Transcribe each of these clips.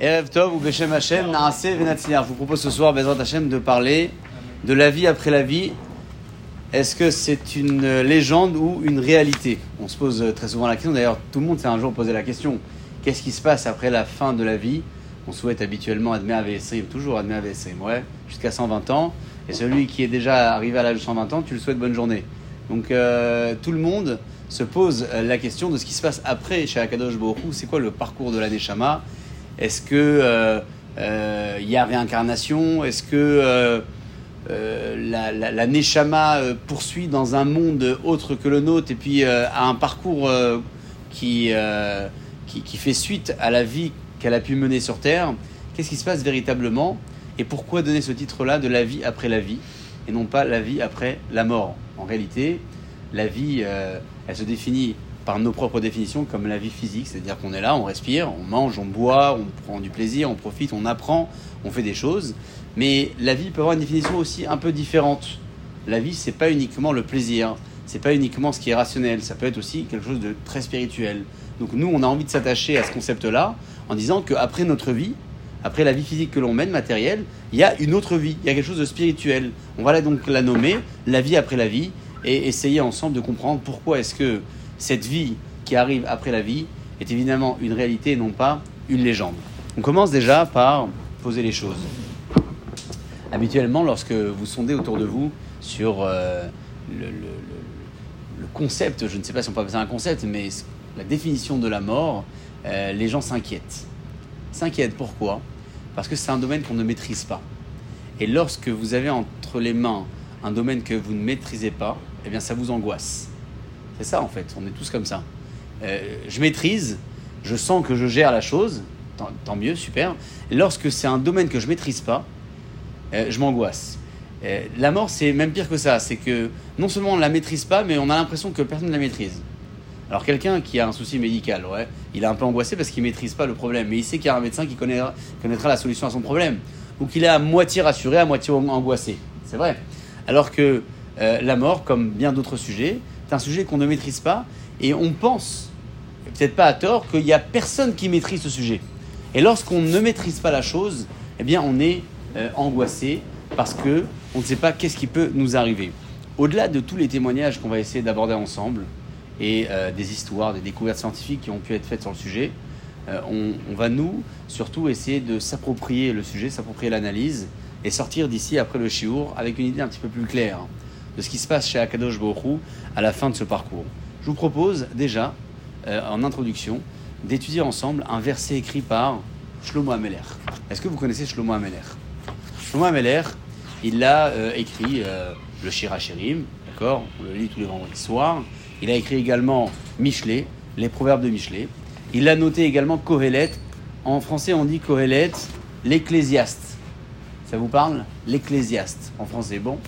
Erev Tov ou Beshem Hashem, Naase Venatzniar. Je vous propose ce soir, Bezrat Hashem, de parler de la vie après la vie. Est-ce que c'est une légende ou une réalité? On se pose très souvent la question. D'ailleurs, tout le monde s'est un jour posé la question qu'est-ce qui se passe après la fin de la vie? On souhaite habituellement Admer AVSrim, toujours Admer AVSrim, ouais, jusqu'à 120 ans. Et celui qui est déjà arrivé à l'âge de 120 ans, tu le souhaites bonne journée. Donc, euh, tout le monde se pose la question de ce qui se passe après chez Akadosh Borou. C'est quoi le parcours de l'année Shama? Est-ce que euh, euh, y a réincarnation? Est-ce que euh, la, la, Neshama poursuit dans un monde autre que le nôtre et puis a un parcours qui, fait suite à la vie qu'elle a pu mener sur Terre? Qu'est-ce qui se passe véritablement? Et pourquoi donner ce titre-là de la vie après la vie et non pas la vie après la mort? En réalité, la vie, elle se définit par nos propres définitions comme la vie physique, c'est-à-dire qu'on est là, on respire, on mange, on boit, on prend du plaisir, on profite, on apprend, on fait des choses. Mais la vie peut avoir une définition aussi un peu différente. La vie, c'est pas uniquement le plaisir, c'est pas uniquement ce qui est rationnel, ça peut être aussi quelque chose de très spirituel. Donc nous, on a envie de s'attacher à ce concept-là en disant qu'après notre vie, après la vie physique que l'on mène, matérielle, il y a une autre vie, il y a quelque chose de spirituel. On va là donc la nommer la vie après la vie et essayer ensemble de comprendre pourquoi est-ce que cette vie qui arrive après la vie est évidemment une réalité et non pas une légende. On commence déjà par poser les choses. Habituellement, lorsque vous sondez autour de vous sur euh, le, concept, je ne sais pas si on peut appeler ça un concept, mais la définition de la mort, euh, les gens s'inquiètent. S'inquiètent pourquoi? Parce que c'est un domaine qu'on ne maîtrise pas. Et lorsque vous avez entre les mains un domaine que vous ne maîtrisez pas, eh bien ça vous angoisse. C'est ça en fait, on est tous comme ça. Euh, je maîtrise, je sens que je gère la chose, tant, mieux, super. Lorsque c'est un domaine que je maîtrise pas, euh, je m'angoisse. Euh, la mort, c'est même pire que ça. C'est que non seulement on ne la maîtrise pas, mais on a l'impression que personne ne la maîtrise. Alors quelqu'un qui a un souci médical, ouais, il est un peu angoissé parce qu'il maîtrise pas le problème, mais il sait qu'il y a un médecin qui connaîtra, la solution à son problème, ou qu'il est à moitié rassuré, à moitié angoissé. C'est vrai. Alors que la mort, comme bien d'autres sujets, c'est un sujet qu'on ne maîtrise pas, et on pense, peut-être pas à tort, qu'il n'y a personne qui maîtrise ce sujet. Et lorsqu'on ne maîtrise pas la chose, eh on est euh, angoissé parce que on ne sait pas qu'est-ce qui peut nous arriver. Au-delà de tous les témoignages qu'on va essayer d'aborder ensemble et euh, des histoires, des découvertes scientifiques qui ont pu être faites sur le sujet, euh, on, on va nous surtout essayer de s'approprier le sujet, s'approprier l'analyse et sortir d'ici après le chiour avec une idée un petit peu plus claire de ce qui se passe chez Akadosh Borou à la fin de ce parcours. Je vous propose déjà, euh, en introduction, d'étudier ensemble un verset écrit par Shlomo Ameler. Est-ce que vous connaissez Shlomo Ameler? Shlomo Ameler, il a euh, écrit euh, le Shirachirim, d'accord? On le lit tous les vendredis soirs. Il a écrit également Michelet, les proverbes de Michelet. Il a noté également Kohelet. En français, on dit Kohelet, l'ecclésiaste. Ça vous parle? L'ecclésiaste. En français, bon?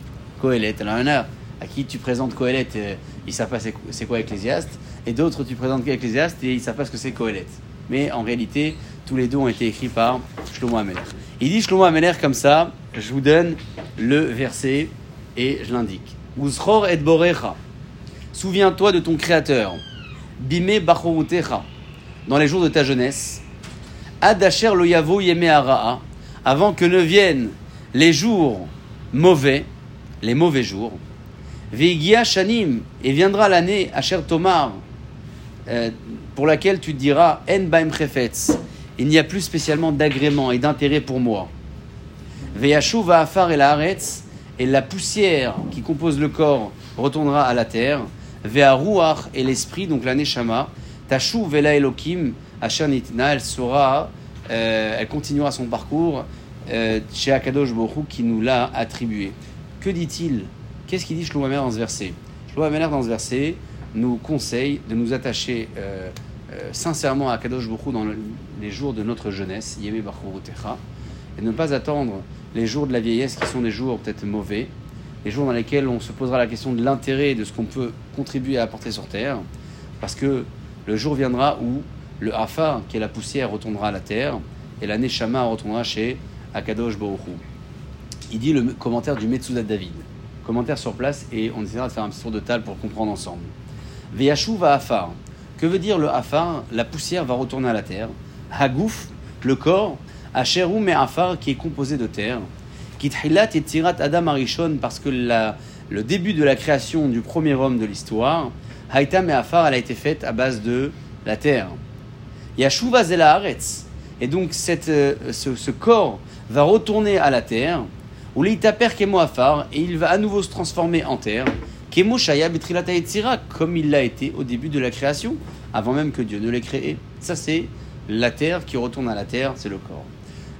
Kohelet. Il y en a à qui tu présentes Kohelet, euh, ils savent pas c'est quoi ecclésiaste. Et d'autres, tu présentes ecclésiaste et ils savent pas ce que c'est Kohelet. Mais en réalité, tous les deux ont été écrits par Shlomo Ameler. Il dit Shlomo Ameler comme ça, je vous donne le verset et je l'indique. Uzror et borecha. Souviens-toi de ton Créateur. Bime bachorutecha. Dans les jours de ta jeunesse. Adasher lo yavo. Avant que ne viennent les jours mauvais, les mauvais jours. Veigia shanim. Et viendra l'année Asher Tomar. euh, pour laquelle tu diras En baim. Il n'y a plus spécialement d'agrément et d'intérêt pour moi. Veyashu va afar et la haaretz, et la poussière qui compose le corps retournera à la terre. Ve'aruach et l'esprit, donc la neshama. Tashu vela elokim, asher nitna, elle sera, euh, elle continuera son parcours euh, chez Akadosh Borou qui nous l'a attribué. Que dit-il? Qu'est-ce qu'il dit Shlomo Amer dans ce verset? Shlomo Amer dans ce verset nous conseille de nous attacher euh, euh, sincèrement à Akadosh Borou dans le- les jours de notre jeunesse, Yeme Bachorutecha, et ne pas attendre les jours de la vieillesse qui sont des jours peut-être mauvais, les jours dans lesquels on se posera la question de l'intérêt de ce qu'on peut contribuer à apporter sur terre, parce que le jour viendra où le Hafa, qui est la poussière, retournera à la terre, et la Neshama retournera chez Akadosh Baruch. Il dit le commentaire du Metsudat David. Commentaire sur place, et on essaiera de faire un petit tour de table pour comprendre ensemble. Veyashu va Afar. Que veut dire le Afar? La poussière va retourner à la terre. Hagouf le corps, Asherum et Afar, qui est composé de terre, Kithilat et Tirat Adam Arishon, parce que le début de la création du premier homme de l'histoire, Haïtam et Afar, elle a été faite à base de la terre. Yashuva Zela Haaretz. Et donc cette, euh, ce, corps va retourner à la terre, ou l'Itaper Kemo Afar, et il va à nouveau se transformer en terre, Kemo Shaya Betrilat comme il l'a été au début de la création, avant même que Dieu ne l'ait créé. Ça c'est la terre qui retourne à la terre, c'est le corps.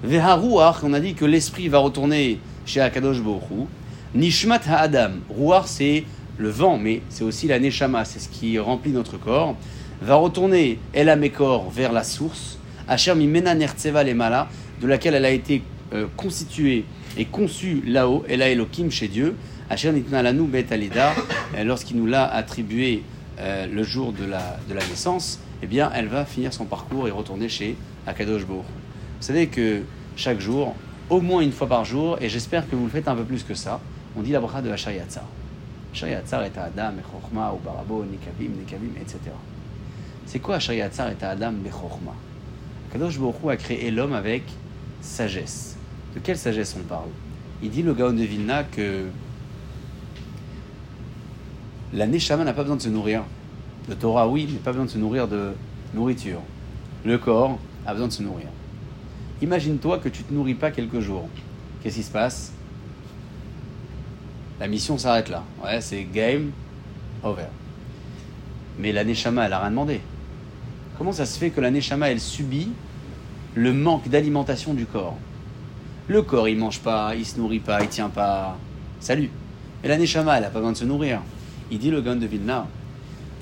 Veharuach, on a dit que l'esprit va retourner chez Akadosh Borou. Nishmat Ha'adam. Ruach, c'est le vent, mais c'est aussi la Neshama, c'est ce qui remplit notre corps. Va retourner El Amekor vers la source. Asher Mimena Nertseva Mala, de laquelle elle a été euh, constituée et conçue là-haut, El Elohim chez Dieu. Asher Nitna Bet Alida, euh, lorsqu'il nous l'a attribué euh, le jour de la, de la naissance, eh bien, elle va finir son parcours et retourner chez Akadosh Borou. Vous savez que chaque jour, au moins une fois par jour, et j'espère que vous le faites un peu plus que ça, on dit la bracha de Hachar Yatzar. Hachar est Adam, Echorma, Barabo, Nikavim, Nikavim, etc. C'est quoi Hachar Yatzar et Adam, Bechorma Kadosh Baruch a créé l'homme avec sagesse. De quelle sagesse on parle? Il dit le Gaon de Vilna que la Neshama n'a pas besoin de se nourrir. Le Torah, oui, mais pas besoin de se nourrir de nourriture. Le corps a besoin de se nourrir. Imagine-toi que tu ne te nourris pas quelques jours. Qu'est-ce qui se passe? La mission s'arrête là. Ouais, c'est game over. Mais la Neshama, elle n'a rien demandé. Comment ça se fait que la Neshama, elle subit le manque d'alimentation du corps? Le corps, il mange pas, il se nourrit pas, il tient pas. Salut. Mais la Neshama, elle n'a pas besoin de se nourrir. Il dit le Gan de Vilna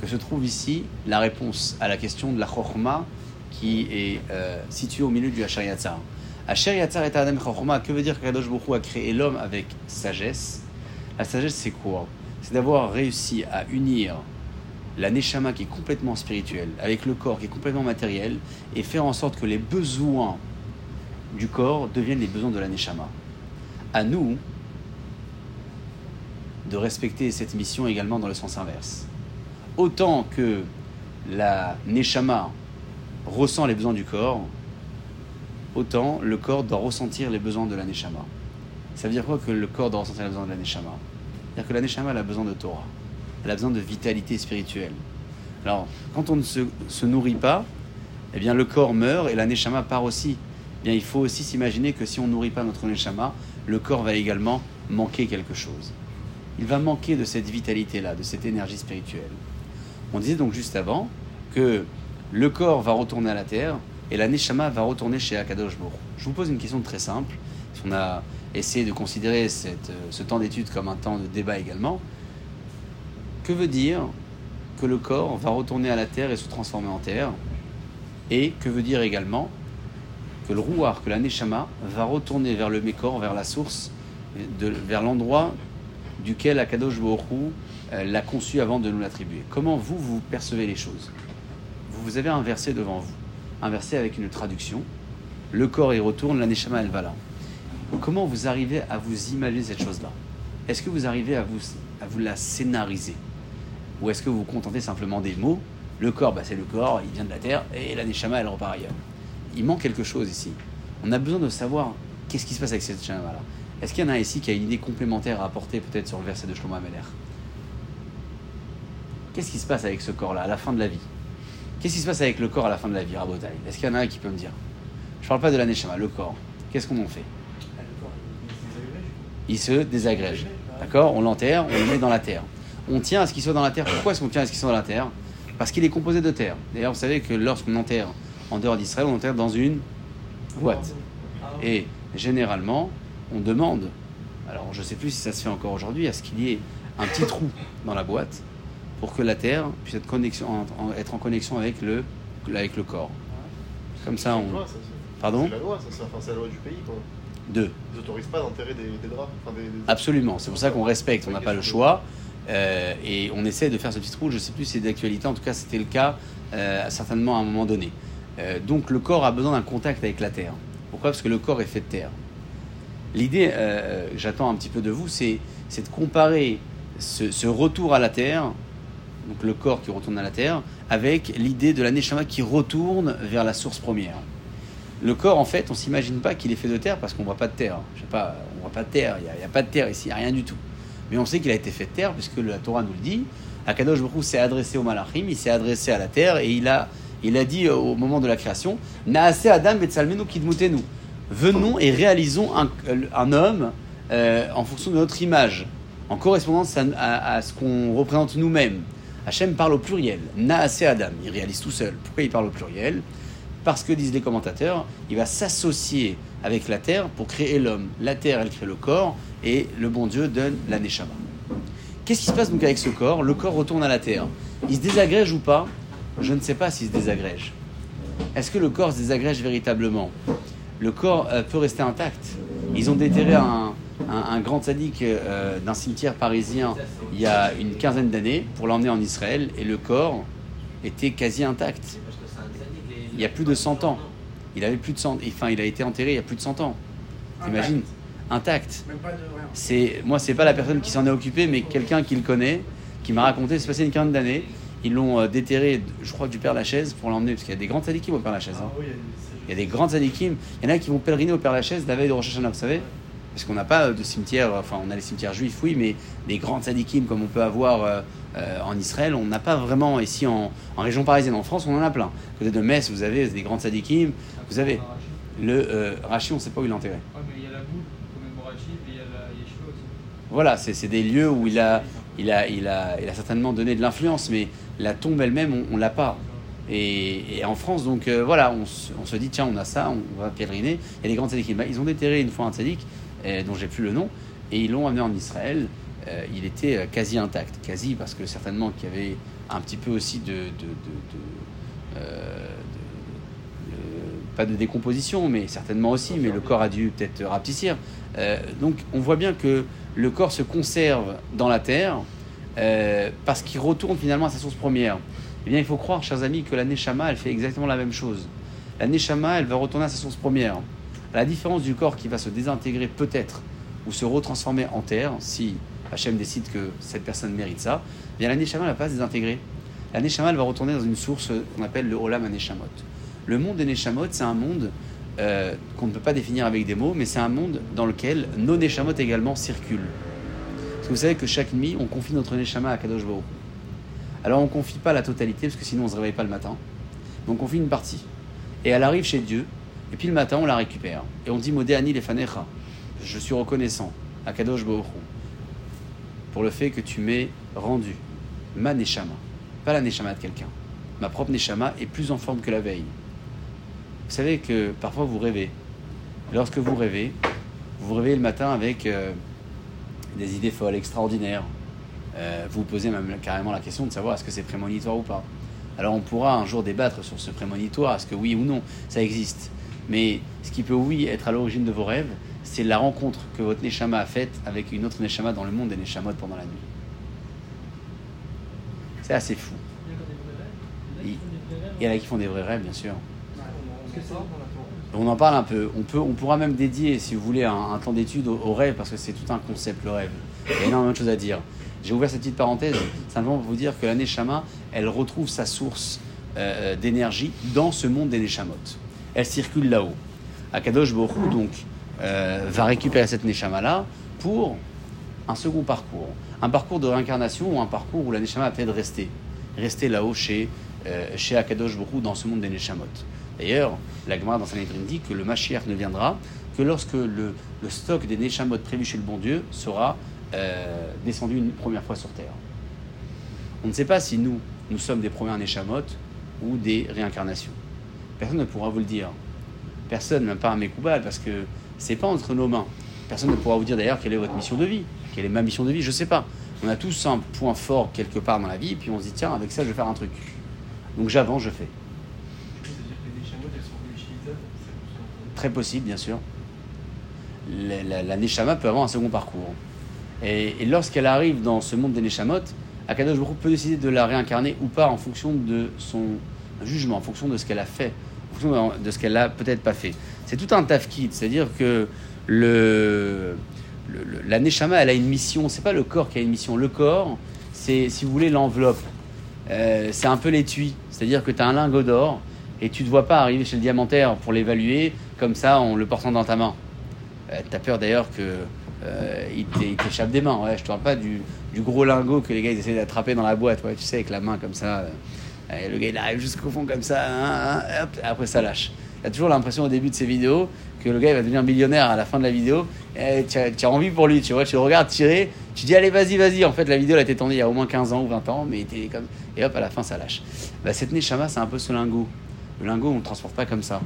que se trouve ici la réponse à la question de la Chokhmah qui est euh, situé au milieu du Asher Yatzar. Asher Yatzar et Adam Chachoma, que veut dire que Kadosh a créé l'homme avec sagesse? La sagesse, c'est quoi? C'est d'avoir réussi à unir la Neshama qui est complètement spirituelle avec le corps qui est complètement matériel et faire en sorte que les besoins du corps deviennent les besoins de la Neshama. À nous de respecter cette mission également dans le sens inverse. Autant que la Neshama ressent les besoins du corps, autant le corps doit ressentir les besoins de la Neshama. Ça veut dire quoi que le corps doit ressentir les besoins de la Neshama? C'est-à-dire que la Neshama a besoin de Torah, elle a besoin de vitalité spirituelle. Alors, quand on ne se, nourrit pas, eh bien le corps meurt et la Neshama part aussi. Bien, il faut aussi s'imaginer que si on nourrit pas notre Neshama, le corps va également manquer quelque chose. Il va manquer de cette vitalité-là, de cette énergie spirituelle. On disait donc juste avant que le corps va retourner à la terre et la Neshama va retourner chez Akadosh Baruch. Je vous pose une question très simple. On a essayé de considérer euh, ce temps d'étude comme un temps de débat également. Que veut dire que le corps va retourner à la terre et se transformer en terre? Et que veut dire également que le rouar, que la Neshama, va retourner vers le Mécor, vers la source, vers l'endroit duquel Akadosh Baruch euh, l'a conçu avant de nous l'attribuer. Comment vous, vous percevez les choses? Vous avez un verset devant vous, un verset avec une traduction. Le corps y retourne, la neshama elle va là. Comment vous arrivez à vous imaginer cette chose-là? Est-ce que vous arrivez à vous, à vous la scénariser? Ou est-ce que vous vous contentez simplement des mots? Le corps, bah, c'est le corps, il vient de la terre, et la neshama elle repart ailleurs. Il manque quelque chose ici. On a besoin de savoir qu'est-ce qui se passe avec cette neshama-là. Est-ce qu'il y en a ici qui a une idée complémentaire à apporter peut-être sur le verset de Shlomo Ameler? Qu'est-ce qui se passe avec ce corps-là à la fin de la vie? Qu'est-ce qui se passe avec le corps à la fin de la vie, Rabotai? Est-ce qu'il y en a un qui peut me dire? Je ne parle pas de l'aneshama, le corps. Qu'est-ce qu'on en fait? Il se désagrège. D'accord? On l'enterre, on le met dans la terre. On tient à ce qu'il soit dans la terre. Pourquoi est-ce qu'on tient à ce qu'il soit dans la terre? Parce qu'il est composé de terre. D'ailleurs, vous savez que lorsqu'on enterre en dehors d'Israël, on enterre dans une boîte. Et généralement, on demande, alors je ne sais plus si ça se fait encore aujourd'hui, à ce qu'il y ait un petit trou dans la boîte pour que la Terre puisse être, connexion, en, être en connexion avec le, avec le corps. Comme ça, on. Pardon C'est la loi, c'est la loi du pays. Quoi. Deux. Ils n'autorisent pas d'enterrer des, draps. Absolument, c'est pour ça qu'on respecte, on n'a pas le choix. Euh, et on essaie de faire ce petit trou, je ne sais plus si c'est d'actualité, en tout cas c'était le cas euh, certainement à un moment donné. Euh, donc le corps a besoin d'un contact avec la terre. Pourquoi? Parce que le corps est fait de terre. L'idée, j'attends un petit peu de vous, c'est de comparer ce, retour à la terre donc le corps qui retourne à la terre, avec l'idée de la Neshama qui retourne vers la source première. le corps, en fait, on s'imagine pas qu'il est fait de terre parce qu'on voit pas de terre. Je sais pas, on voit pas de terre, il n'y a, pas de terre ici, a rien du tout. Mais on sait qu'il a été fait de terre puisque la Torah nous le dit. Akadosh Baruch s'est adressé au Malachim, il s'est adressé à la terre et il a, il a dit au moment de la création Naase Adam Betsalmenu Kidmutenu. Venons et réalisons un, un homme euh, en fonction de notre image, en correspondance à, ce qu'on représente nous-mêmes. Hachem parle au pluriel. Naase Adam, il réalise tout seul. Pourquoi il parle au pluriel? Parce que, disent les commentateurs, il va s'associer avec la terre pour créer l'homme. La terre, elle crée le corps et le bon Dieu donne la. Qu'est-ce qui se passe donc avec ce corps? Le corps retourne à la terre. Il se désagrège ou pas? Je ne sais pas s'il se désagrège. Est-ce que le corps se désagrège véritablement? Le corps euh, peut rester intact. Ils ont déterré un, grand sadique euh, d'un cimetière parisien il y a une quinzaine d'années pour l'emmener en Israël et le corps était quasi intact. Il y a plus de 100 ans. Il avait plus de 100 enfin il a été enterré il y a plus de 100 ans. T'imagines? Intact. C'est moi c'est pas la personne qui s'en est occupée mais quelqu'un qui le connaît qui m'a raconté c'est passé une quinzaine d'années. Ils l'ont euh, déterré, je crois, du Père Lachaise pour l'emmener, parce qu'il y a des grands sadikim au Père Lachaise. Hein. Il y a des grands sadikim. Il y en a qui vont pèleriner au Père Lachaise la veille de Rosh Hashanah, vous savez parce qu'on n'a pas de cimetière, enfin on a les cimetières juifs, oui, mais des grandes sadikim comme on peut avoir euh, euh, en Israël, on n'a pas vraiment ici en, en, région parisienne. En France, on en a plein. Côté de Metz, vous avez des grandes sadikim, vous avez le euh, Rachi, on ne sait pas où il est enterré. Ouais, mais il y a la boule, commémorative, et il y a la Yeshiva aussi. Voilà, c'est des lieux où il a, il a, il a, il a certainement donné de l'influence, mais la tombe elle-même, on ne l'a pas. Et, et, en France, donc euh, voilà, on, se dit, tiens, on a ça, on va pèleriner. A des grandes sadikim. Bah, ils ont déterré une fois un sadik, euh, dont j'ai plus le nom, et ils l'ont amené en Israël. Euh, il était euh, quasi intact, quasi parce que certainement qu'il y avait un petit peu aussi de, de pas de décomposition, mais certainement aussi, mais le corps a dû peut-être rapetissir. donc on voit bien que le corps se conserve dans la terre parce qu'il retourne finalement à sa source première. Eh bien, il faut croire, chers amis, que la Neshama, elle fait exactement la même chose. La Neshama, elle va retourner à sa source première. À la différence du corps qui va se désintégrer peut-être ou se retransformer en terre, si Hachem décide que cette personne mérite ça, eh bien la Neshama ne va pas se désintégrer. La Neshama, elle va retourner dans une source qu'on appelle le Olam Aneshamot. Le monde des Neshamot, c'est un monde euh, qu'on ne peut pas définir avec des mots, mais c'est un monde dans lequel nos Neshamot également circulent. Vous savez que chaque nuit, on confie notre Neshama à Kadosh Baruch. Alors on ne confie pas la totalité, parce que sinon on ne se réveille pas le matin. Mais on confie une partie. Et elle arrive chez Dieu, et puis le matin, on la récupère. Et on dit Modéani lefanecha. Je suis reconnaissant à Kadosh Baruch pour le fait que tu m'aies rendu ma neshama, pas la neshama de quelqu'un. Ma propre neshama est plus en forme que la veille. Vous savez que parfois vous rêvez. Lorsque vous rêvez, vous vous réveillez le matin avec euh, des idées folles, extraordinaires. Euh, vous vous posez même carrément la question de savoir est-ce que c'est prémonitoire ou pas. Alors on pourra un jour débattre sur ce prémonitoire, est-ce que oui ou non ça existe. Mais ce qui peut, oui, être à l'origine de vos rêves, c'est la rencontre que votre Neshama a faite avec une autre Neshama dans le monde des Neshamot pendant la nuit. C'est assez fou. Il y en a qui font des vrais rêves, bien sûr. On en parle un peu. On, peut, on pourra même dédier, si vous voulez, un, temps d'étude au, rêve, parce que c'est tout un concept, le rêve. Il y a énormément de choses à dire. J'ai ouvert cette petite parenthèse simplement pour vous dire que la Neshama, elle retrouve sa source euh, d'énergie dans ce monde des Neshamot elle circule là-haut. Akadosh Borou donc euh, va récupérer cette neshama là pour un second parcours, un parcours de réincarnation ou un parcours où la neshama a peut-être rester, rester là-haut chez euh, chez Akadosh Borou dans ce monde des neshamot. D'ailleurs, la Gemara dans Sanhedrin dit que le Mashiach ne viendra que lorsque le, stock des neshamot prévus chez le bon Dieu sera euh, descendu une première fois sur terre. On ne sait pas si nous, nous sommes des premières neshamot ou des réincarnations. Personne ne pourra vous le dire. Personne, même pas un mécoubal, parce que c'est pas entre nos mains. Personne ne pourra vous dire d'ailleurs quelle est votre mission de vie, quelle est ma mission de vie, je sais pas. On a tous un point fort quelque part dans la vie, puis on se dit tiens, avec ça, je vais faire un truc. Donc j'avance, je fais. Très possible, bien sûr. La, la, la Neshama peut avoir un second parcours. Et, lorsqu'elle arrive dans ce monde des Neshamot, Akadosh Baruch peut décider de la réincarner ou pas en fonction de son jugement, en fonction de ce qu'elle a fait, en fonction de ce qu'elle a peut-être pas fait. C'est tout un tafkid, c'est-à-dire que le, le, le, la Neshama, elle a une mission, c'est pas le corps qui a une mission, le corps, c'est, si vous voulez, l'enveloppe. Euh, c'est un peu l'étui, c'est-à-dire que tu as un lingot d'or, et tu ne te vois pas arriver chez le diamantaire pour l'évaluer comme ça en le portant dans ta main. Euh, T'as peur d'ailleurs que euh, il t'é- il t'échappe des mains. Ouais, je te parle pas du, gros lingot que les gars ils essaient d'attraper dans la boîte, tu sais, avec la main comme ça. euh, le gars il arrive jusqu'au fond comme ça, hein, hein, hop, après ça lâche. Il a toujours l'impression au début de ces vidéos que le gars il va devenir millionnaire à la fin de la vidéo. Tu as, envie pour lui, tu vois, tu le regardes tirer, tu dis allez vas-y, vas-y. En fait la vidéo elle a été tournée il y a au moins 15 ans ou 20 ans, mais comme... Et hop, à la fin ça lâche. Bah, cette Neshama c'est un peu ce lingot. Le lingot on le transporte pas comme ça.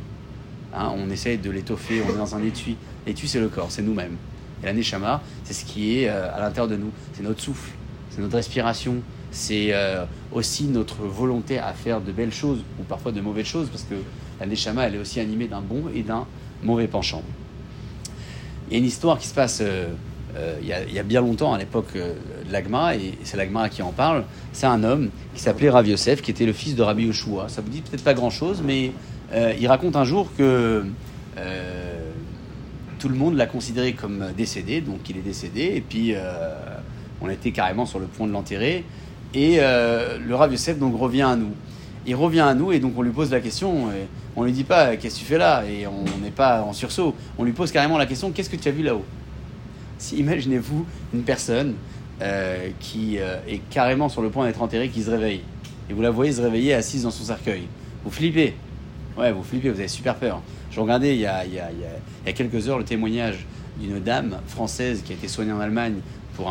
Hein, on essaye de l'étoffer, on est dans un étui. L'étui, c'est le corps, c'est nous-mêmes. Et la neshama, c'est ce qui est euh, à l'intérieur de nous. C'est notre souffle, c'est notre respiration, c'est euh, aussi notre volonté à faire de belles choses ou parfois de mauvaises choses, parce que la neshama, elle est aussi animée d'un bon et d'un mauvais penchant. Il y a une histoire qui se passe euh, il, y a, bien longtemps, à l'époque de l'Agma, et c'est l'Agma qui en parle. C'est un homme qui s'appelait Rav Yosef, qui était le fils de Rabbi Yoshua. Ça vous dit peut-être pas grand-chose, mais euh, il raconte un jour que euh, tout le monde l'a considéré comme décédé, donc il est décédé, et puis euh, on était carrément sur le point de l'enterrer. Et le Rav Yosef donc revient à nous. Il revient à nous et donc on lui pose la question. Et on lui dit pas qu'est-ce que tu fais là? Et on n'est pas en sursaut. On lui pose carrément la question qu'est-ce que tu as vu là-haut? Imaginez-vous une personne qui est carrément sur le point d'être enterrée, qui se réveille et vous la voyez se réveiller assise dans son cercueil. Vous flippez. Ouais, vous flippez, vous avez super peur. Je regardais il y a, quelques heures le témoignage d'une dame française qui a été soignée en Allemagne pour,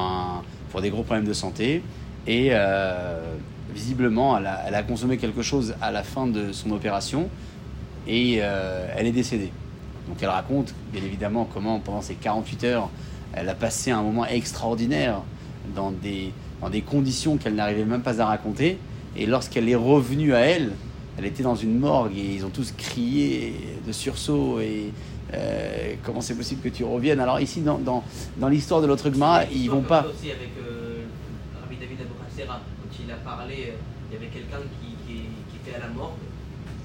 des gros problèmes de santé. Et euh, visiblement, elle a, consommé quelque chose à la fin de son opération et euh, elle est décédée. Donc elle raconte, bien évidemment, comment pendant ces 48 heures, elle a passé un moment extraordinaire dans des conditions qu'elle n'arrivait même pas à raconter. Et lorsqu'elle est revenue à elle, elle était dans une morgue et ils ont tous crié de sursaut et euh, comment c'est possible que tu reviennes? Alors ici, dans, dans, dans l'histoire de l'autre Gemara, ils vont pas... aussi avec euh, Rabbi David Abukhasera, quand il a parlé, euh, il y avait quelqu'un qui, qui, qui était à la morgue,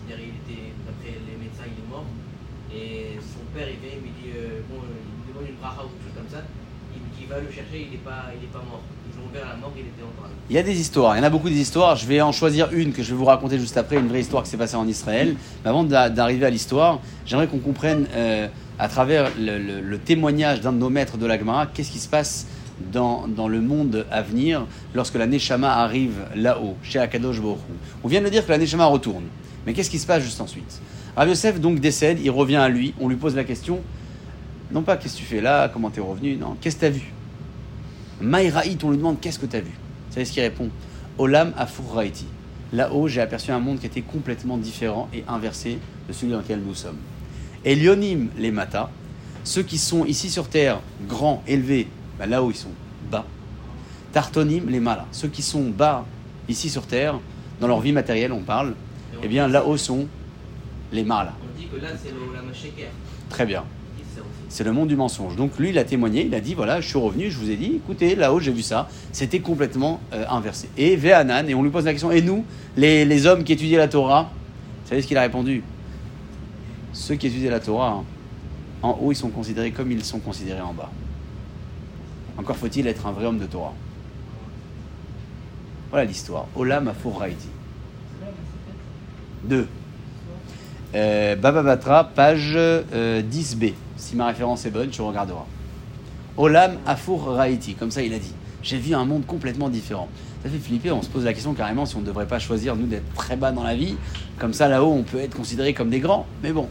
c'est-à-dire il était, d'après les médecins, il est mort, et son père il vient, il lui dit, euh, bon, euh, il lui demande une bracha ou quelque chose comme ça, il lui dit, va le chercher, il n'est pas, il est pas mort. Il y a des histoires, il y en a beaucoup des histoires. Je vais en choisir une que je vais vous raconter juste après, une vraie histoire qui s'est passée en Israël. Mais avant d'a- d'arriver à l'histoire, j'aimerais qu'on comprenne euh, à travers le, témoignage d'un de nos maîtres de l'Agmara, qu'est-ce qui se passe dans, dans le monde à venir lorsque la Neshama arrive là-haut, chez Akadosh Baruch. On vient de dire que la Neshama retourne. Mais qu'est-ce qui se passe juste ensuite? Rav Yosef donc décède, il revient à lui, on lui pose la question, non pas qu'est-ce que tu fais là, comment t'es revenu, non, qu'est-ce que t'as vu? Maïraït, on lui demande qu'est-ce que tu as vu? Vous savez ce qu'il répond? Olam Afur Raiti. Là-haut, j'ai aperçu un monde qui était complètement différent et inversé de celui dans lequel nous sommes. Elionim les Mata, ceux qui sont ici sur terre, grands, élevés, ben là-haut ils sont bas. Tartonim les Mala, ceux qui sont bas ici sur terre, dans leur vie matérielle, on parle, Et eh bien là-haut sont les Mala. On dit que là, c'est le-. Très bien. C'est le monde du mensonge. Donc lui, il a témoigné, il a dit voilà, je suis revenu, je vous ai dit, écoutez, là-haut, j'ai vu ça. C'était complètement euh, inversé. Et Véhanan, et on lui pose la question, et nous, les, les hommes qui étudiaient la Torah, vous savez ce qu'il a répondu? Ceux qui étudiaient la Torah, hein, en haut, ils sont considérés comme ils sont considérés en bas. Encore faut-il être un vrai homme de Torah. Voilà l'histoire. Olam Raiti. 2. Euh, Baba Batra, page euh, 10b. Si ma référence est bonne, tu regarderas. Olam Afur Raiti, comme ça il a dit. J'ai vu un monde complètement différent. Ça fait flipper, on se pose la question carrément si on ne devrait pas choisir, nous, d'être très bas dans la vie. Comme ça, là-haut, on peut être considéré comme des grands. Mais bon,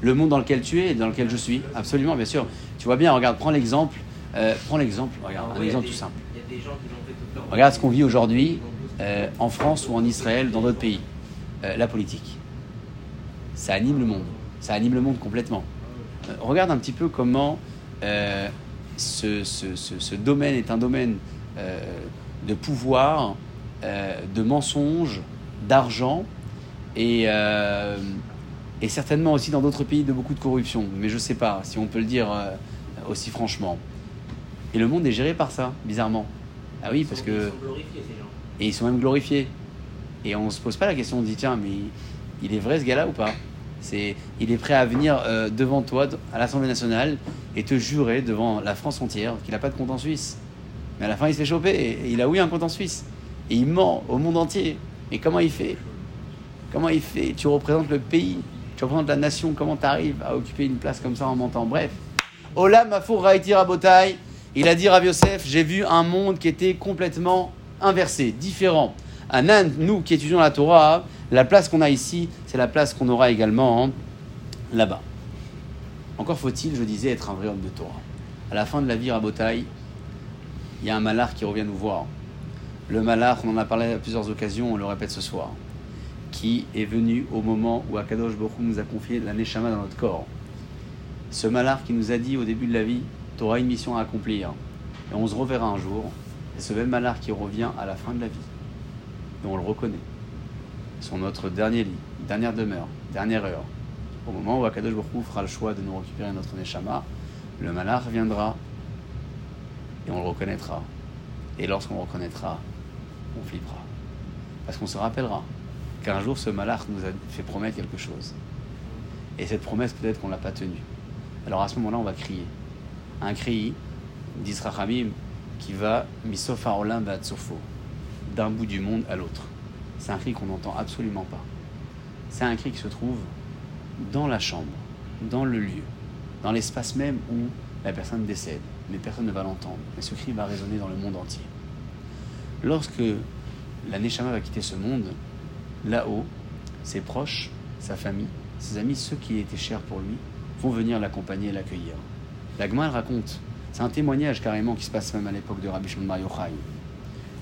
le monde dans lequel tu es et dans lequel je suis, absolument, bien sûr. Tu vois bien, regarde, prends l'exemple. euh, prends l'exemple, regarde, un exemple tout simple. Regarde ce qu'on vit aujourd'hui euh, en France ou en Israël, dans d'autres pays. Euh, la politique. Ça anime le monde. Ça anime le monde complètement. Euh, regarde un petit peu comment euh, ce, ce- ce- ce domaine est un domaine euh, de pouvoir, de mensonges, d'argent et, et certainement aussi dans d'autres pays de beaucoup de corruption. Mais je ne sais pas si on peut le dire aussi franchement. Et le monde est géré par ça, bizarrement. Ah oui, parce que... Ils sont glorifiés, ces gens. Et ils sont même glorifiés. Et on se pose pas la question, on se dit tiens, mais il est vrai ce gars-là ou pas? C'est, il est prêt à venir euh, devant toi à l'Assemblée nationale et te jurer devant la France entière qu'il n'a pas de compte en Suisse. Mais à la fin, il s'est chopé et, il a oui un compte en Suisse. Et il ment au monde entier. Mais comment il fait? Comment il fait? Tu représentes le pays, tu représentes la nation, comment tu arrives à occuper une place comme ça en mentant? Bref. Olam Mafour Raïti Rabotai, il a dit Rav Yosef, j'ai vu un monde qui était complètement inversé, différent. Anan, nous qui étudions la Torah, la place qu'on a ici, c'est la place qu'on aura également hein, là-bas. Encore faut-il, je disais, être un vrai homme de Torah. À la fin de la vie, Rabotai, il y a un malard qui revient nous voir. Le malard, on en a parlé à plusieurs occasions, on le répète ce soir, qui est venu au moment où Akadosh Baruch Hu nous a confié la Neshama dans notre corps. Ce malard qui nous a dit au début de la vie, tu auras une mission à accomplir, et on se reverra un jour, et ce même malard qui revient à la fin de la vie, et on le reconnaît. Sont notre dernier lit, dernière demeure, dernière heure. Au moment où Akadosh Baruch fera le choix de nous récupérer notre Neshama, le malard viendra et on le reconnaîtra. Et lorsqu'on le reconnaîtra, on flippera. Parce qu'on se rappellera qu'un jour ce malach nous a fait promettre quelque chose. Et cette promesse, peut-être qu'on ne l'a pas tenue. Alors à ce moment-là, on va crier. Un cri d'Israchamim qui va misofarolim batsofo, d'un bout du monde à l'autre. C'est un cri qu'on n'entend absolument pas. C'est un cri qui se trouve dans la chambre, dans le lieu, dans l'espace même où la personne décède. Mais personne ne va l'entendre. Mais ce cri va résonner dans le monde entier. Lorsque la Neshama va quitter ce monde, là-haut, ses proches, sa famille, ses amis, ceux qui étaient chers pour lui, vont venir l'accompagner et l'accueillir. La Gemara raconte, c'est un témoignage carrément qui se passe même à l'époque de Rabbi Shimon Bar Yochai.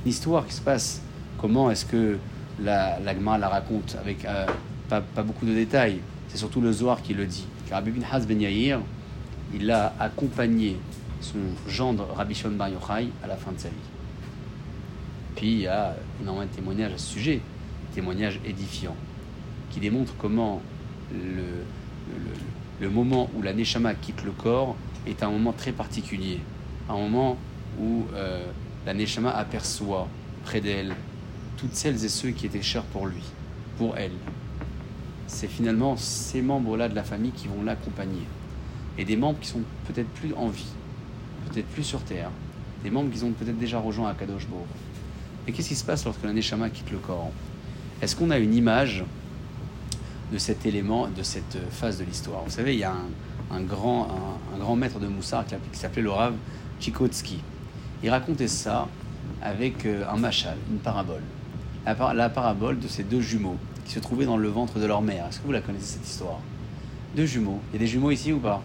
Une histoire qui se passe, comment est-ce que la, la la raconte avec euh, pas, beaucoup de détails, c'est surtout le Zohar qui le dit. Car Rabbi Pinhas Ben Yair, il a accompagné son gendre Rabbi Shimon Bar Yochai à la fin de sa vie. Puis il y a énormément de témoignages à ce sujet, témoignages édifiants, qui démontrent comment le moment où la Neshama quitte le corps est un moment très particulier, un moment où euh, la Neshama aperçoit près d'elle toutes celles et ceux qui étaient chers pour lui, pour elle. C'est finalement ces membres-là de la famille qui vont l'accompagner. Et des membres qui sont peut-être plus en vie, peut-être plus sur terre, des membres qui ont peut-être déjà rejoint Akadosh Baruch. Et qu'est-ce qui se passe lorsque la Neshama quitte le corps Est-ce qu'on a une image de cet élément, de cette phase de l'histoire? Vous savez, il y a un, grand, maître de Moussard qui, s'appelait le Tchikotsky. Il racontait ça avec euh, un machal, une parabole. La, par la, parabole de ces deux jumeaux qui se trouvaient dans le ventre de leur mère. Est-ce que vous la connaissez cette histoire? Deux jumeaux. Il y a des jumeaux ici ou pas?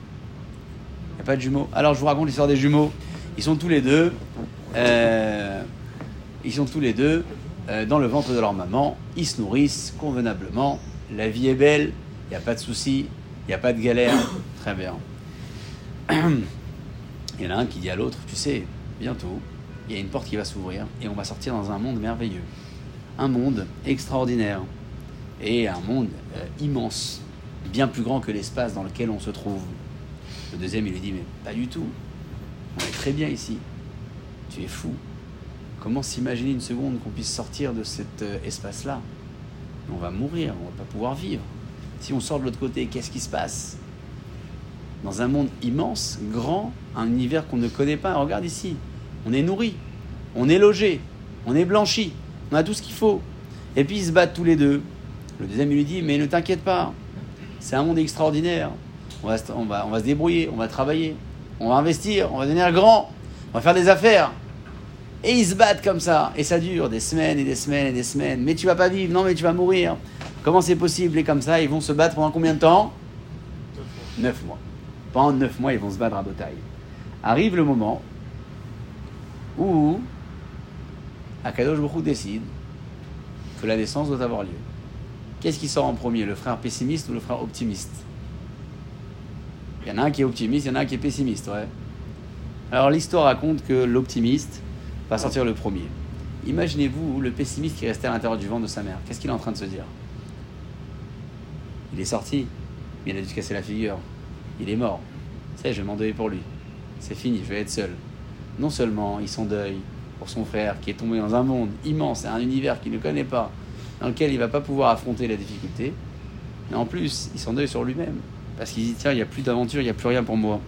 Il n'y a pas de jumeaux Alors je vous raconte l'histoire des jumeaux. Ils sont tous les deux. Euh, ils sont tous les deux euh, dans le ventre de leur maman. Ils se nourrissent convenablement. La vie est belle. Il n'y a pas de soucis. Il n'y a pas de galère. Très bien. Il y en a un qui dit à l'autre, tu sais, bientôt, il y a une porte qui va s'ouvrir et on va sortir dans un monde merveilleux. Un monde extraordinaire. Et un monde euh, immense, bien plus grand que l'espace dans lequel on se trouve. Le deuxième, il lui dit, mais pas du tout. On est très bien ici. Tu es fou. Comment s'imaginer une seconde qu'on puisse sortir de cet euh, espace-là? On va mourir, on va pas pouvoir vivre. Si on sort de l'autre côté, qu'est-ce qui se passe? Dans un monde immense, grand, un univers qu'on ne connaît pas. Regarde ici, on est nourri, on est logé, on est blanchi, on a tout ce qu'il faut. Et puis ils se battent tous les deux. Le deuxième il lui dit, mais ne t'inquiète pas, c'est un monde extraordinaire. On va, se débrouiller, on va travailler, on va investir, on va devenir grand, on va faire des affaires. Et ils se battent comme ça, et ça dure des semaines et des semaines et des semaines. Mais tu vas pas vivre, non mais tu vas mourir. Comment c'est possible Et comme ça, ils vont se battre pendant combien de temps? Neuf mois. Pendant neuf mois, ils vont se battre à bataille. Arrive le moment où Akadosh Baruch décide que la naissance doit avoir lieu. Qu'est-ce qui sort en premier, le frère pessimiste ou le frère optimiste? Il y en a un qui est optimiste, il y en a un qui est pessimiste, ouais. Alors l'histoire raconte que l'optimiste va sortir le premier. Imaginez-vous le pessimiste qui restait à l'intérieur du ventre de sa mère. Qu'est-ce qu'il est en train de se dire? Il est sorti, mais il a dû se casser la figure. Il est mort. Je vais m'endeuiller pour lui. C'est fini, je vais être seul. Non seulement il s'endeuille pour son frère qui est tombé dans un monde immense, un univers qu'il ne connaît pas, dans lequel il va pas pouvoir affronter la difficulté, mais en plus, il s'endeuille sur lui-même. Parce qu'il dit, tiens, il n'y a plus d'aventure, il n'y a plus rien pour moi.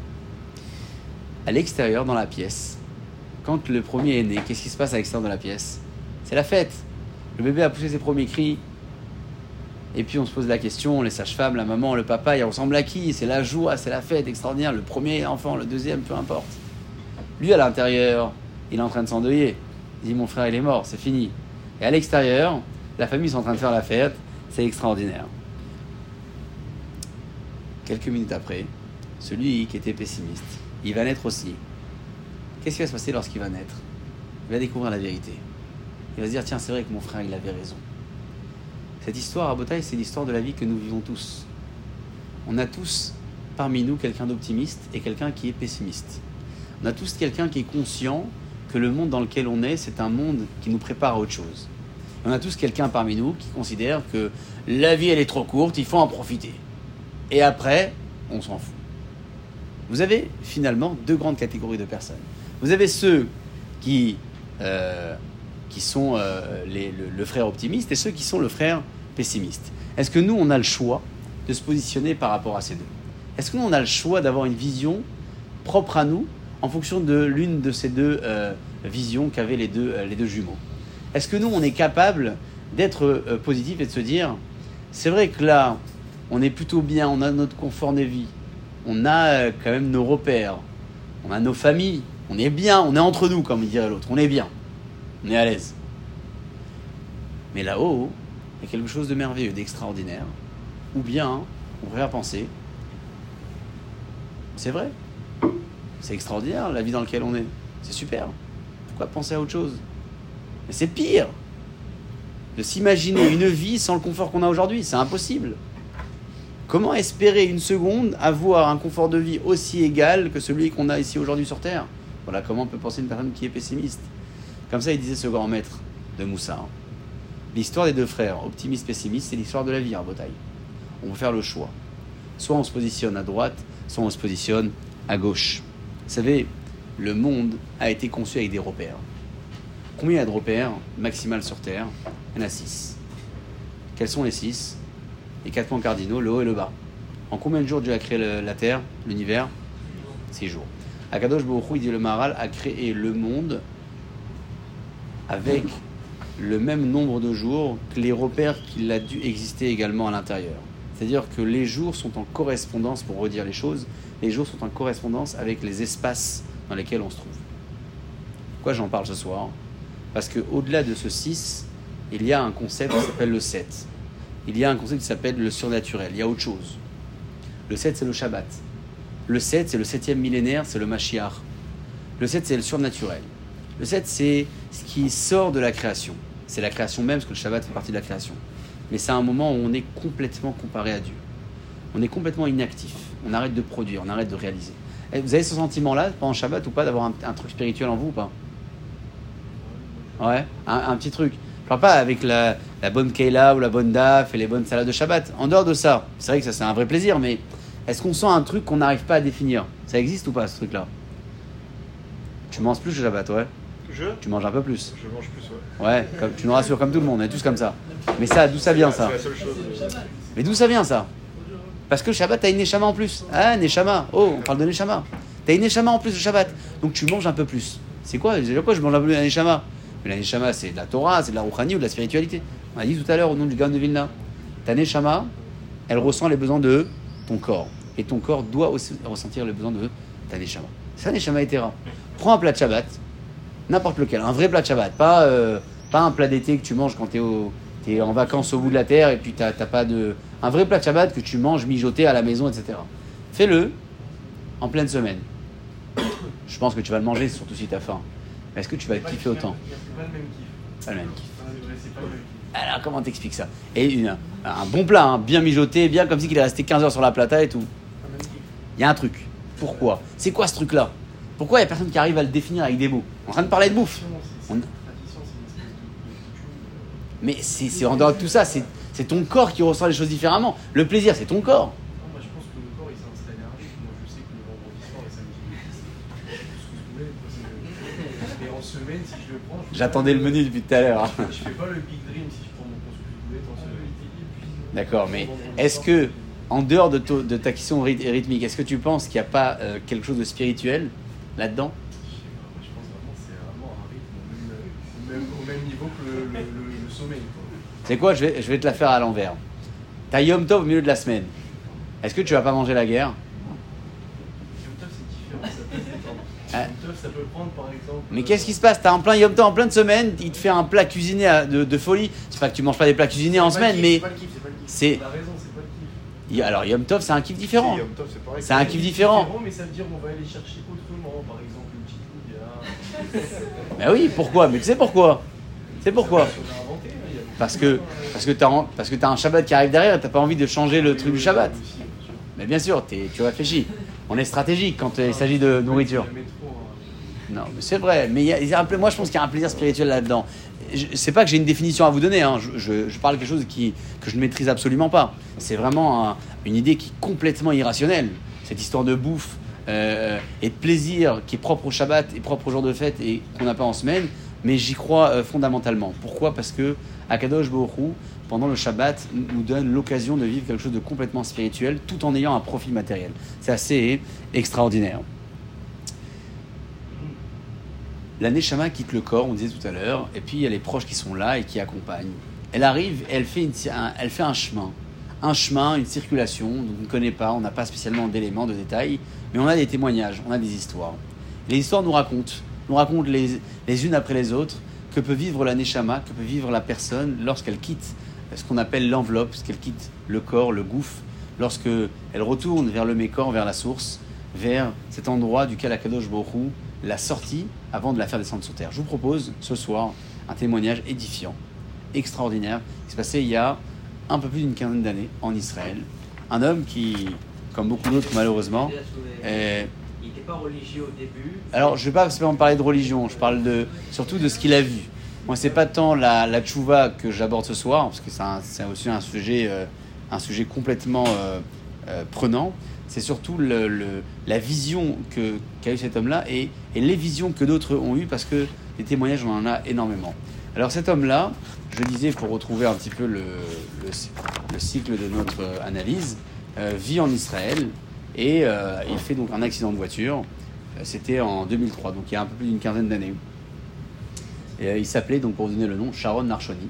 À l'extérieur, dans la pièce, quand le premier est né, qu'est-ce qui se passe à l'extérieur de la pièce? C'est la fête. Le bébé a poussé ses premiers cris. Et puis on se pose la question, les sages-femmes, la maman, le papa, il ressemble à qui? C'est la joie, c'est la fête extraordinaire. Le premier enfant, le deuxième, peu importe. Lui, à l'intérieur, il est en train de s'endeuiller. Il dit Mon frère, il est mort, c'est fini. Et à l'extérieur, la famille est en train de faire la fête. C'est extraordinaire. Quelques minutes après, celui qui était pessimiste, il va naître aussi. Qu'est-ce qui va se passer lorsqu'il va naître? Il va découvrir la vérité. Il va se dire Tiens, c'est vrai que mon frère, il avait raison. Cette histoire à Botaï, c'est l'histoire de la vie que nous vivons tous. On a tous parmi nous quelqu'un d'optimiste et quelqu'un qui est pessimiste. On a tous quelqu'un qui est conscient que le monde dans lequel on est, c'est un monde qui nous prépare à autre chose. On a tous quelqu'un parmi nous qui considère que la vie, elle est trop courte, il faut en profiter. Et après, on s'en fout. Vous avez finalement deux grandes catégories de personnes. Vous avez ceux qui, euh, qui sont euh, les- le, le frère optimiste et ceux qui sont le frère pessimiste. Est-ce que nous, on a le choix de se positionner par rapport à ces deux? Est-ce que nous, on a le choix d'avoir une vision propre à nous en fonction de l'une de ces deux euh, visions qu'avaient les deux, euh, les deux jumeaux Est-ce que nous, on est capable d'être euh, positif et de se dire, c'est vrai que là, on est plutôt bien, on a notre confort de vie, on a quand même nos repères, on a nos familles, on est bien, on est entre nous, comme dirait l'autre, on est bien, on est à l'aise. Mais là-haut, il y a quelque chose de merveilleux, d'extraordinaire. Ou bien, on pourrait penser, c'est vrai, c'est extraordinaire la vie dans laquelle on est, c'est super. Pourquoi penser à autre chose? Mais c'est pire de s'imaginer une vie sans le confort qu'on a aujourd'hui, c'est impossible. Comment espérer une seconde avoir un confort de vie aussi égal que celui qu'on a ici aujourd'hui sur Terre? Voilà comment on peut penser une personne qui est pessimiste. Comme ça, il disait ce grand maître de Moussa. hein. L'histoire des deux frères, optimiste-pessimiste, c'est l'histoire de la vie à Botaï. On peut faire le choix. Soit on se positionne à droite, soit on se positionne à gauche. Vous savez, le monde a été conçu avec des repères. Combien il y a de repères maximal sur Terre? Il y en a six. Quels sont les six? Les quatre points cardinaux, le haut et le bas. En combien de jours Dieu a créé la Terre, l'univers? Six jours. Akadosh Baruch dit le Maharal, a créé le monde avec le même nombre de jours que les repères qu'il a dû exister également à l'intérieur. C'est-à-dire que les jours sont en correspondance, pour redire les choses, les jours sont en correspondance avec les espaces dans lesquels on se trouve. Pourquoi j'en parle ce soir? Parce qu'au-delà de ce 6, il y a un concept qui s'appelle le 7. Il y a un concept qui s'appelle le surnaturel. Il y a autre chose. Le 7, c'est le Shabbat. Le 7, c'est le septième millénaire, c'est le Mashiach. Le 7, c'est le surnaturel. Le 7, c'est ce qui sort de la création. C'est la création même, parce que le Shabbat fait partie de la création. Mais c'est un moment où on est complètement comparé à Dieu. On est complètement inactif. On arrête de produire, on arrête de réaliser. Et Vous avez ce sentiment-là, pendant Shabbat ou pas, d'avoir un, un truc spirituel en vous ou pas? Ouais, un, un petit truc. Je parle pas avec la, la bonne Keila ou la bonne Daf et les bonnes salades de Shabbat. En dehors de ça, c'est vrai que ça c'est un vrai plaisir, mais est-ce qu'on sent un truc qu'on n'arrive pas à définir? Ça existe ou pas ce truc-là? Tu manges plus le Shabbat, ouais? Je? Tu manges un peu plus. Je mange plus, ouais. Ouais, comme, tu nous rassures comme tout le monde, on est tous comme ça. Mais ça, d'où ça vient ça? C'est la seule chose. Mais d'où ça vient ça? Parce que le Shabbat, t'as une Neshama en plus. Ah, Neshama. Oh, on parle de Neshama. T'as une Neshama en plus le Shabbat. Donc tu manges un peu plus. C'est quoi? C'est quoi je mange un peu plus la Neshama? Mais la Neshama, c'est de la Torah, c'est de la Rouhani ou de la spiritualité. On a dit tout à l'heure au nom du Gaon de Vilna. Ta Neshama, elle ressent les besoins de ton corps. Et ton corps doit aussi ressentir les besoins de ta Neshama. C'est ça Neshama Etera. Prends un plat de Shabbat, n'importe lequel, un vrai plat de Shabbat, pas, euh, pas un plat d'été que tu manges quand tu es, en vacances au bout de la terre et puis t'as t'as pas de. Un vrai plat de Shabbat que tu manges mijoté à la maison, etc. Fais-le en pleine semaine. Je pense que tu vas le manger, surtout si tu as faim. Mais est-ce que tu vas le kiffer autant pas le même kiff. Pas le même kiff. Alors comment t'expliques ça? Et une- un bon plat, hein, bien mijoté, bien comme si il est resté 15 heures sur la plata et tout. Il y a un truc. Pourquoi? C'est quoi ce truc-là? Pourquoi il n'y a personne qui arrive à le définir avec des mots? On est en train de parler de bouffe. On-. Mais c'est c'est en dehors de tout ça, c'est c'est ton corps qui ressent les choses différemment. Le plaisir, c'est ton corps. Non, moi je pense que le corps il s'est installé un rythme. Moi je sais que le vendredi soir et samedi midi, c'est tout ce que vous voulez. quoi, c'est- Mais en semaine, si je le prends. J'attendais le menu depuis tout à l'heure. Je fais pas le big dream si je prends mon cours ce que je voulais en semaine. D'accord, mais est-ce que, en dehors de, ta question ryth- rythmique, est-ce que tu penses qu'il n'y a pas euh, quelque chose de spirituel là-dedans Je sais pas, moi, je pense vraiment que c'est vraiment un rythme au même, au même- au même niveau que le, C'est quoi je vais, je vais te la faire à l'envers. T'as Yom Tov au milieu de la semaine. Est-ce que tu vas pas manger la guerre? Yom Tov, c'est différent, ça peut. Ah. Yom Tov, ça peut prendre par exemple. Mais euh, qu'est-ce qui se passe? T'as un plein Yom Tov en pleine semaine, il te fait un plat cuisiné de, de folie. C'est pas que tu manges pas des plats cuisinés en semaine, mais C'est pas le kiff, c'est pas le kiff. c'est. T'as raison, c'est pas le kiff. y- Alors Yom Tov, c'est un kiff différent. C'est un kiff différent. Mais ça veut dire on va aller chercher autrement, par exemple une petite couille. Bah oui, pourquoi? Mais tu sais pourquoi? C'est pourquoi? Parce que parce que parce que t'as un Shabbat qui arrive derrière, et t'as pas envie de changer le truc du Shabbat. Mais bien sûr, tu réfléchis. On est stratégique quand euh, il s'agit de nourriture. Non, mais c'est vrai. Mais moi, je pense qu'il y a un plaisir spirituel là-dedans. C'est pas que j'ai une définition à vous donner. hein. Je, parle de quelque chose que je ne maîtrise absolument pas. C'est vraiment un- une idée qui est complètement irrationnelle. Cette histoire de bouffe euh, et de plaisir qui est propre au Shabbat et propre au jour de fête et qu'on n'a pas en semaine. Mais j'y crois euh, fondamentalement. Pourquoi? Parce que Akadosh Hu, pendant le Shabbat, nous donne l'occasion de vivre quelque chose de complètement spirituel tout en ayant un profit matériel. C'est assez extraordinaire. La Neshama quitte le corps, on disait tout à l'heure, et puis il y a les proches qui sont là et qui accompagnent. Elle arrive elle fait, une- un, elle fait un chemin. Un chemin, une circulation, donc on ne connaît pas, on n'a pas spécialement d'éléments, de détails, mais on a des témoignages, on a des histoires. Les histoires nous racontent, nous racontent les, les unes après les autres, que peut vivre la Neshama, que peut vivre la personne lorsqu'elle quitte ce qu'on appelle l'enveloppe, lorsqu'elle quitte le corps, le gouffre, lorsque elle retourne vers le mécor, vers la source, vers cet endroit duquel Akadosh Hu l'a sortie avant de la faire descendre sur terre. Je vous propose ce soir un témoignage édifiant, extraordinaire, qui s'est passé il y a un peu plus d'une quinzaine d'années en Israël. Un homme qui, comme beaucoup d'autres malheureusement, est- pas religieux au début. alors, je ne vais pas spécialement parler de religion, je parle de, surtout de ce qu'il a vu. Moi, c'est pas tant la, la tchouva que j'aborde ce soir, parce que c'est aussi un sujet, euh, un sujet complètement euh, euh, prenant. C'est surtout la vision qu'a eu cet homme-là et, les visions que d'autres ont eues, parce que des témoignages, on en a énormément. Alors, cet homme-là, je disais, pour retrouver un petit peu le, le, le cycle de notre analyse, vit en Israël et euh, il fait donc un accident de voiture. Euh, C'était en 2003, donc il y a un peu plus d'une quinzaine d'années. Et euh, il s'appelait, donc pour vous donner le nom, Sharon Narshoni,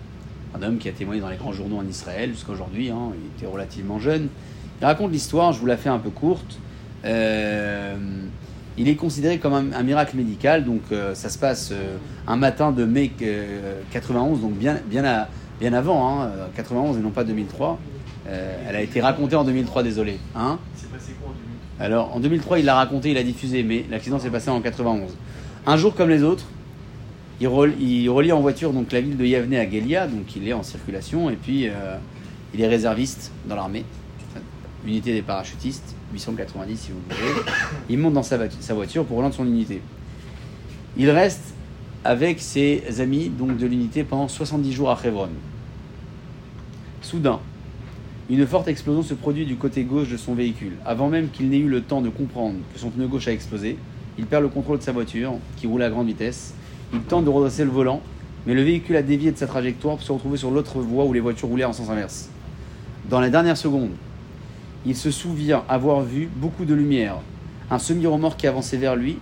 un homme qui a témoigné dans les grands journaux en Israël jusqu'à aujourd'hui. hein, il était relativement jeune. Il raconte l'histoire, je vous la fais un peu courte. Il est considéré comme un, miracle médical, donc ça se passe un matin de mai euh, 91, donc bien, bien, bien avant, hein, euh, 91 et non pas 2003. Euh, elle a été racontée en 2003, désolé. Hein passé quoi en 2000 alors, en 2003, il l'a raconté, il l'a diffusé, mais l'accident s'est passé en 91. Un jour comme les autres, il, rel- il relie en voiture donc la ville de Yavne à Gelia, donc il est en circulation, et puis euh, il est réserviste dans l'armée, unité des parachutistes, 890 si vous voulez. Il monte dans sa voiture pour rejoindre son unité. Il reste avec ses amis donc de l'unité pendant 70 jours à Hebron. Soudain, une forte explosion se produit du côté gauche de son véhicule. Avant même qu'il n'ait eu le temps de comprendre que son pneu gauche a explosé, il perd le contrôle de sa voiture, qui roule à grande vitesse. Il tente de redresser le volant, mais le véhicule a dévié de sa trajectoire pour se retrouver sur l'autre voie où les voitures roulaient en sens inverse. Dans les dernières secondes, il se souvient avoir vu beaucoup de lumière, un semi-remorque qui avançait vers lui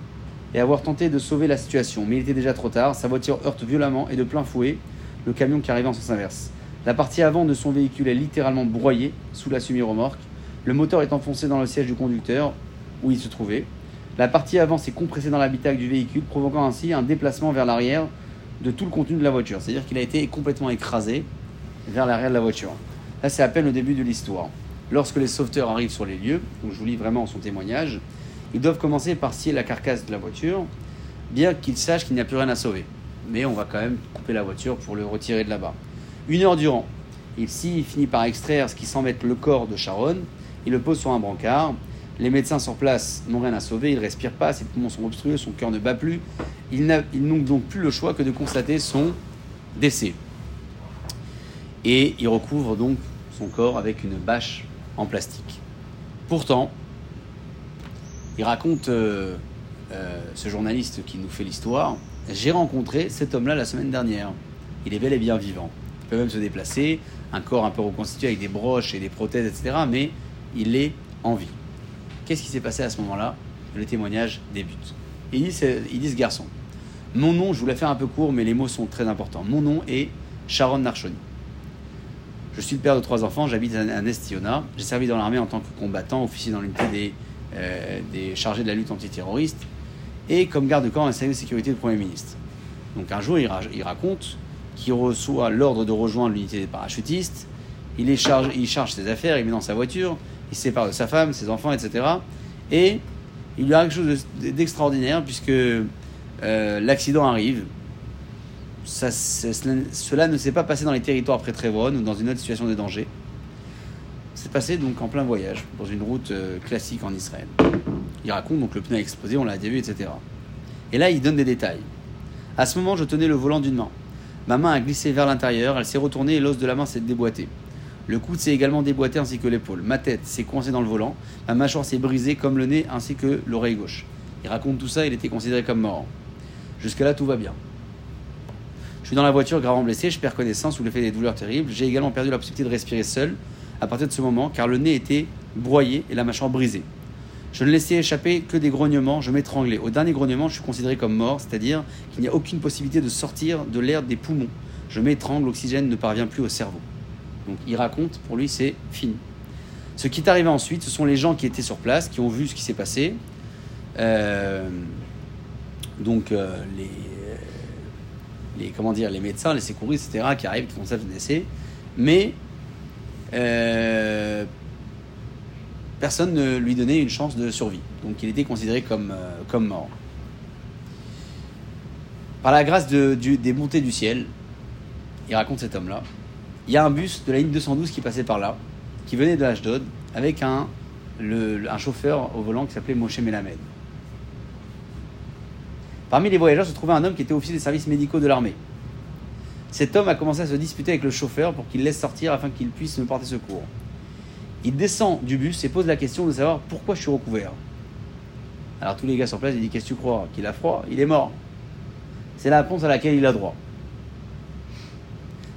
et avoir tenté de sauver la situation. Mais il était déjà trop tard, sa voiture heurte violemment et de plein fouet le camion qui arrivait en sens inverse. La partie avant de son véhicule est littéralement broyée sous la semi-remorque. Le moteur est enfoncé dans le siège du conducteur où il se trouvait. La partie avant s'est compressée dans l'habitacle du véhicule, provoquant ainsi un déplacement vers l'arrière de tout le contenu de la voiture. C'est-à-dire qu'il a été complètement écrasé vers l'arrière de la voiture. Là, c'est à peine le début de l'histoire. Lorsque les sauveteurs arrivent sur les lieux, je vous lis vraiment son témoignage, ils doivent commencer par scier la carcasse de la voiture, bien qu'ils sachent qu'il n'y a plus rien à sauver. Mais on va quand même couper la voiture pour le retirer de là-bas. Une heure durant, il s'y finit par extraire ce qui semble être le corps de Sharon. Il le pose sur un brancard. Les médecins sur place n'ont rien à sauver, il ne respire pas, ses poumons sont obstrués, son cœur ne bat plus. Ils n'ont donc plus le choix que de constater son décès. Et il recouvre donc son corps avec une bâche en plastique. Pourtant, il raconte, euh, euh, ce journaliste qui nous fait l'histoire, j'ai rencontré cet homme-là la semaine dernière. Il est bel et bien vivant. Peut même se déplacer, un corps un peu reconstitué avec des broches et des prothèses, etc. Mais il est en vie. Qu'est-ce qui s'est passé à ce moment-là? Le témoignage débute. Il dit, il dit ce garçon. Mon nom, je vous l'ai fait un peu court, mais les mots sont très importants. Mon nom est Sharon Narshoni. Je suis le père de trois enfants, j'habite à à Nestiona. J'ai servi dans l'armée en tant que combattant, officier dans l'unité des, euh, des chargés de la lutte antiterroriste et comme garde-corps et service de sécurité du Premier ministre. Donc un jour, il raconte qu'il reçoit l'ordre de rejoindre l'unité des parachutistes. Il, charge, ses affaires, il met dans sa voiture, il se sépare de sa femme, ses enfants, etc. Et il lui arrive quelque chose de- d'extraordinaire puisque euh, l'accident arrive. Cela, ne s'est pas passé dans les territoires près Trévron ou dans une autre situation de danger. C'est passé donc en plein voyage, dans une route euh, classique en Israël. Il raconte donc le pneu a explosé, on l'a déjà vu, etc. Et là, il donne des détails. À ce moment, je tenais le volant d'une main. Ma main a glissé vers l'intérieur, elle s'est retournée et l'os de la main s'est déboîté. Le coude s'est également déboîté ainsi que l'épaule. Ma tête s'est coincée dans le volant, ma mâchoire s'est brisée comme le nez ainsi que l'oreille gauche. Il raconte tout ça, il était considéré comme mort. Jusque-là, tout va bien. Je suis dans la voiture gravement blessé, je perds connaissance sous l'effet des douleurs terribles. J'ai également perdu la possibilité de respirer seul à partir de ce moment car le nez était broyé et la mâchoire brisée. Je ne laissais échapper que des grognements, je m'étranglais. Au dernier grognement, je suis considéré comme mort, c'est-à-dire qu'il n'y a aucune possibilité de sortir de l'air des poumons. Je m'étrangle, l'oxygène ne parvient plus au cerveau. Donc il raconte, pour lui, c'est fini. Ce qui est arrivé ensuite, ce sont les gens qui étaient sur place, qui ont vu ce qui s'est passé. Euh, donc euh, les, les, les médecins, les secouristes, etc., qui arrivent, qui font ça, essais. Mais euh, personne ne lui donnait une chance de survie. Donc il était considéré comme, euh, comme mort. Par la grâce des montées du ciel, il raconte cet homme-là, il y a un bus de la ligne 212 qui passait par là, qui venait de Ashdod, avec un, le- un chauffeur au volant qui s'appelait Moshe Melamed. Parmi les voyageurs se trouvait un homme qui était officier des services médicaux de l'armée. Cet homme a commencé à se disputer avec le chauffeur pour qu'il laisse sortir afin qu'il puisse me porter secours. Il descend du bus et pose la question de savoir pourquoi je suis recouvert. Alors tous les gars sur place, il dit Qu'est-ce que tu crois Qu'il a froid? Il est mort. C'est la réponse à laquelle il a droit.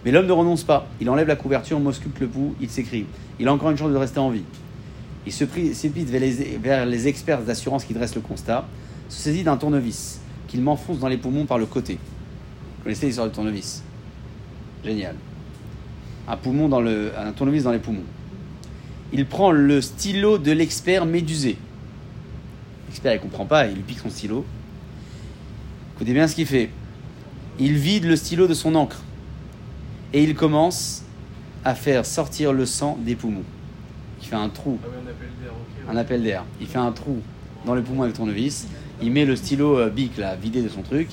Mais l'homme ne renonce pas. Il enlève la couverture, m'ausculte le pouls, il s'écrie Il a encore une chance de rester en vie. Il se précipite vers les, experts d'assurance qui dressent le constat, se saisit d'un tournevis qu'il m'enfonce dans les poumons par le côté. Vous connaissez l'histoire du tournevis? Génial. Un tournevis dans les poumons. Il prend le stylo de l'expert médusé. L'expert, il comprend pas, il lui pique son stylo. Écoutez bien ce qu'il fait. Il vide le stylo de son encre. Et il commence à faire sortir le sang des poumons. Il fait un trou, Ah oui, d'air, un appel d'air. Il fait un trou dans le poumon avec le tournevis. Il met le stylo euh, bic là, vidé de son truc.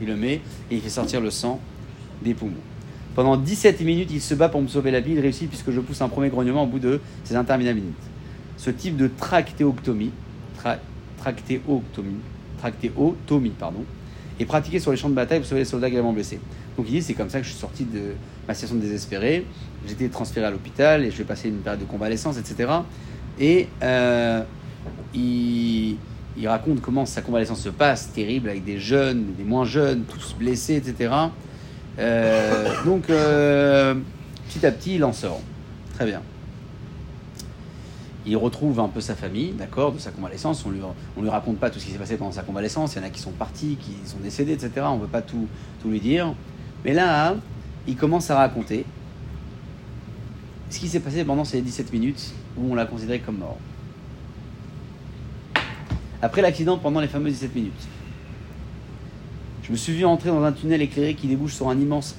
Il le met et il fait sortir le sang des poumons. Pendant 17 minutes, il se bat pour me sauver la vie. Il réussit puisque je pousse un premier grognement au bout de ces interminables minutes. Ce type de tractéoctomie, tra- tractéoctomie, pardon, est pratiqué sur les champs de bataille pour sauver les soldats gravement blessés. Donc il dit c'est comme ça que je suis sorti de ma situation désespérée. J'étais transféré à l'hôpital et je vais passer une période de convalescence, etc. Et euh, il raconte comment sa convalescence se passe, terrible, avec des jeunes, des moins jeunes, tous blessés, etc. Euh, donc, euh, petit à petit, il en sort. Très bien. Il retrouve un peu sa famille, d'accord, de sa convalescence. On lui, on lui raconte pas tout ce qui s'est passé pendant sa convalescence. Il y en a qui sont partis, qui sont décédés, etc. On ne veut pas tout, tout lui dire. Mais là, il commence à raconter ce qui s'est passé pendant ces 17 minutes où on l'a considéré comme mort. Après l'accident, pendant les fameuses 17 minutes, je me suis vu entrer dans un tunnel éclairé qui débouche sur un immense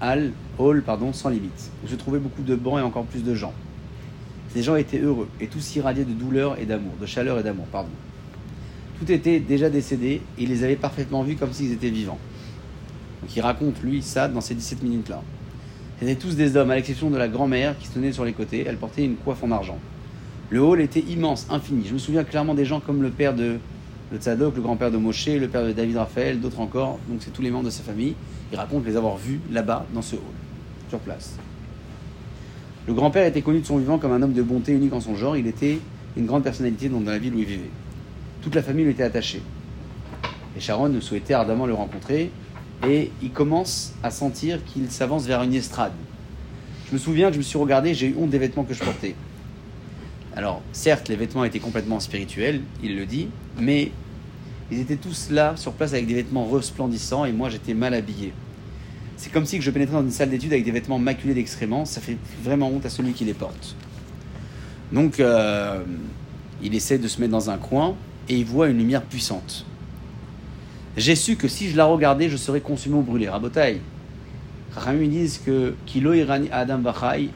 hall, hall pardon, sans limite, où se trouvaient beaucoup de bancs et encore plus de gens. Ces gens étaient heureux et tous irradiaient de douleur et d'amour, de chaleur et d'amour, pardon. Tout était déjà décédé et il les avait parfaitement vus comme s'ils étaient vivants. Donc il raconte, lui, ça dans ces 17 minutes-là. C'étaient tous des hommes, à l'exception de la grand-mère qui se tenait sur les côtés. Elle portait une coiffe en argent. Le hall était immense, infini. Je me souviens clairement des gens comme le père de, de Tzadok, le grand-père de Moshe, le père de David Raphaël, d'autres encore. Donc c'est tous les membres de sa famille. Il raconte les avoir vus là-bas, dans ce hall, sur place. Le grand-père était connu de son vivant comme un homme de bonté unique en son genre. Il était une grande personnalité dans la ville où il vivait. Toute la famille lui était attachée. Et Sharon souhaitait ardemment le rencontrer. Et il commence à sentir qu'il s'avance vers une estrade. Je me souviens que je me suis regardé, j'ai eu honte des vêtements que je portais. Alors, certes, les vêtements étaient complètement spirituels, il le dit, mais ils étaient tous là, sur place, avec des vêtements resplendissants, et moi, j'étais mal habillé. C'est comme si je pénétrais dans une salle d'études avec des vêtements maculés d'excréments. Ça fait vraiment honte à celui qui les porte. Donc, euh, il essaie de se mettre dans un coin et il voit une lumière puissante. J'ai su que si je la regardais, je serais consumé ou brûlé. Rabotai, Chachamim disent que Kilo Irani Adam Bachai,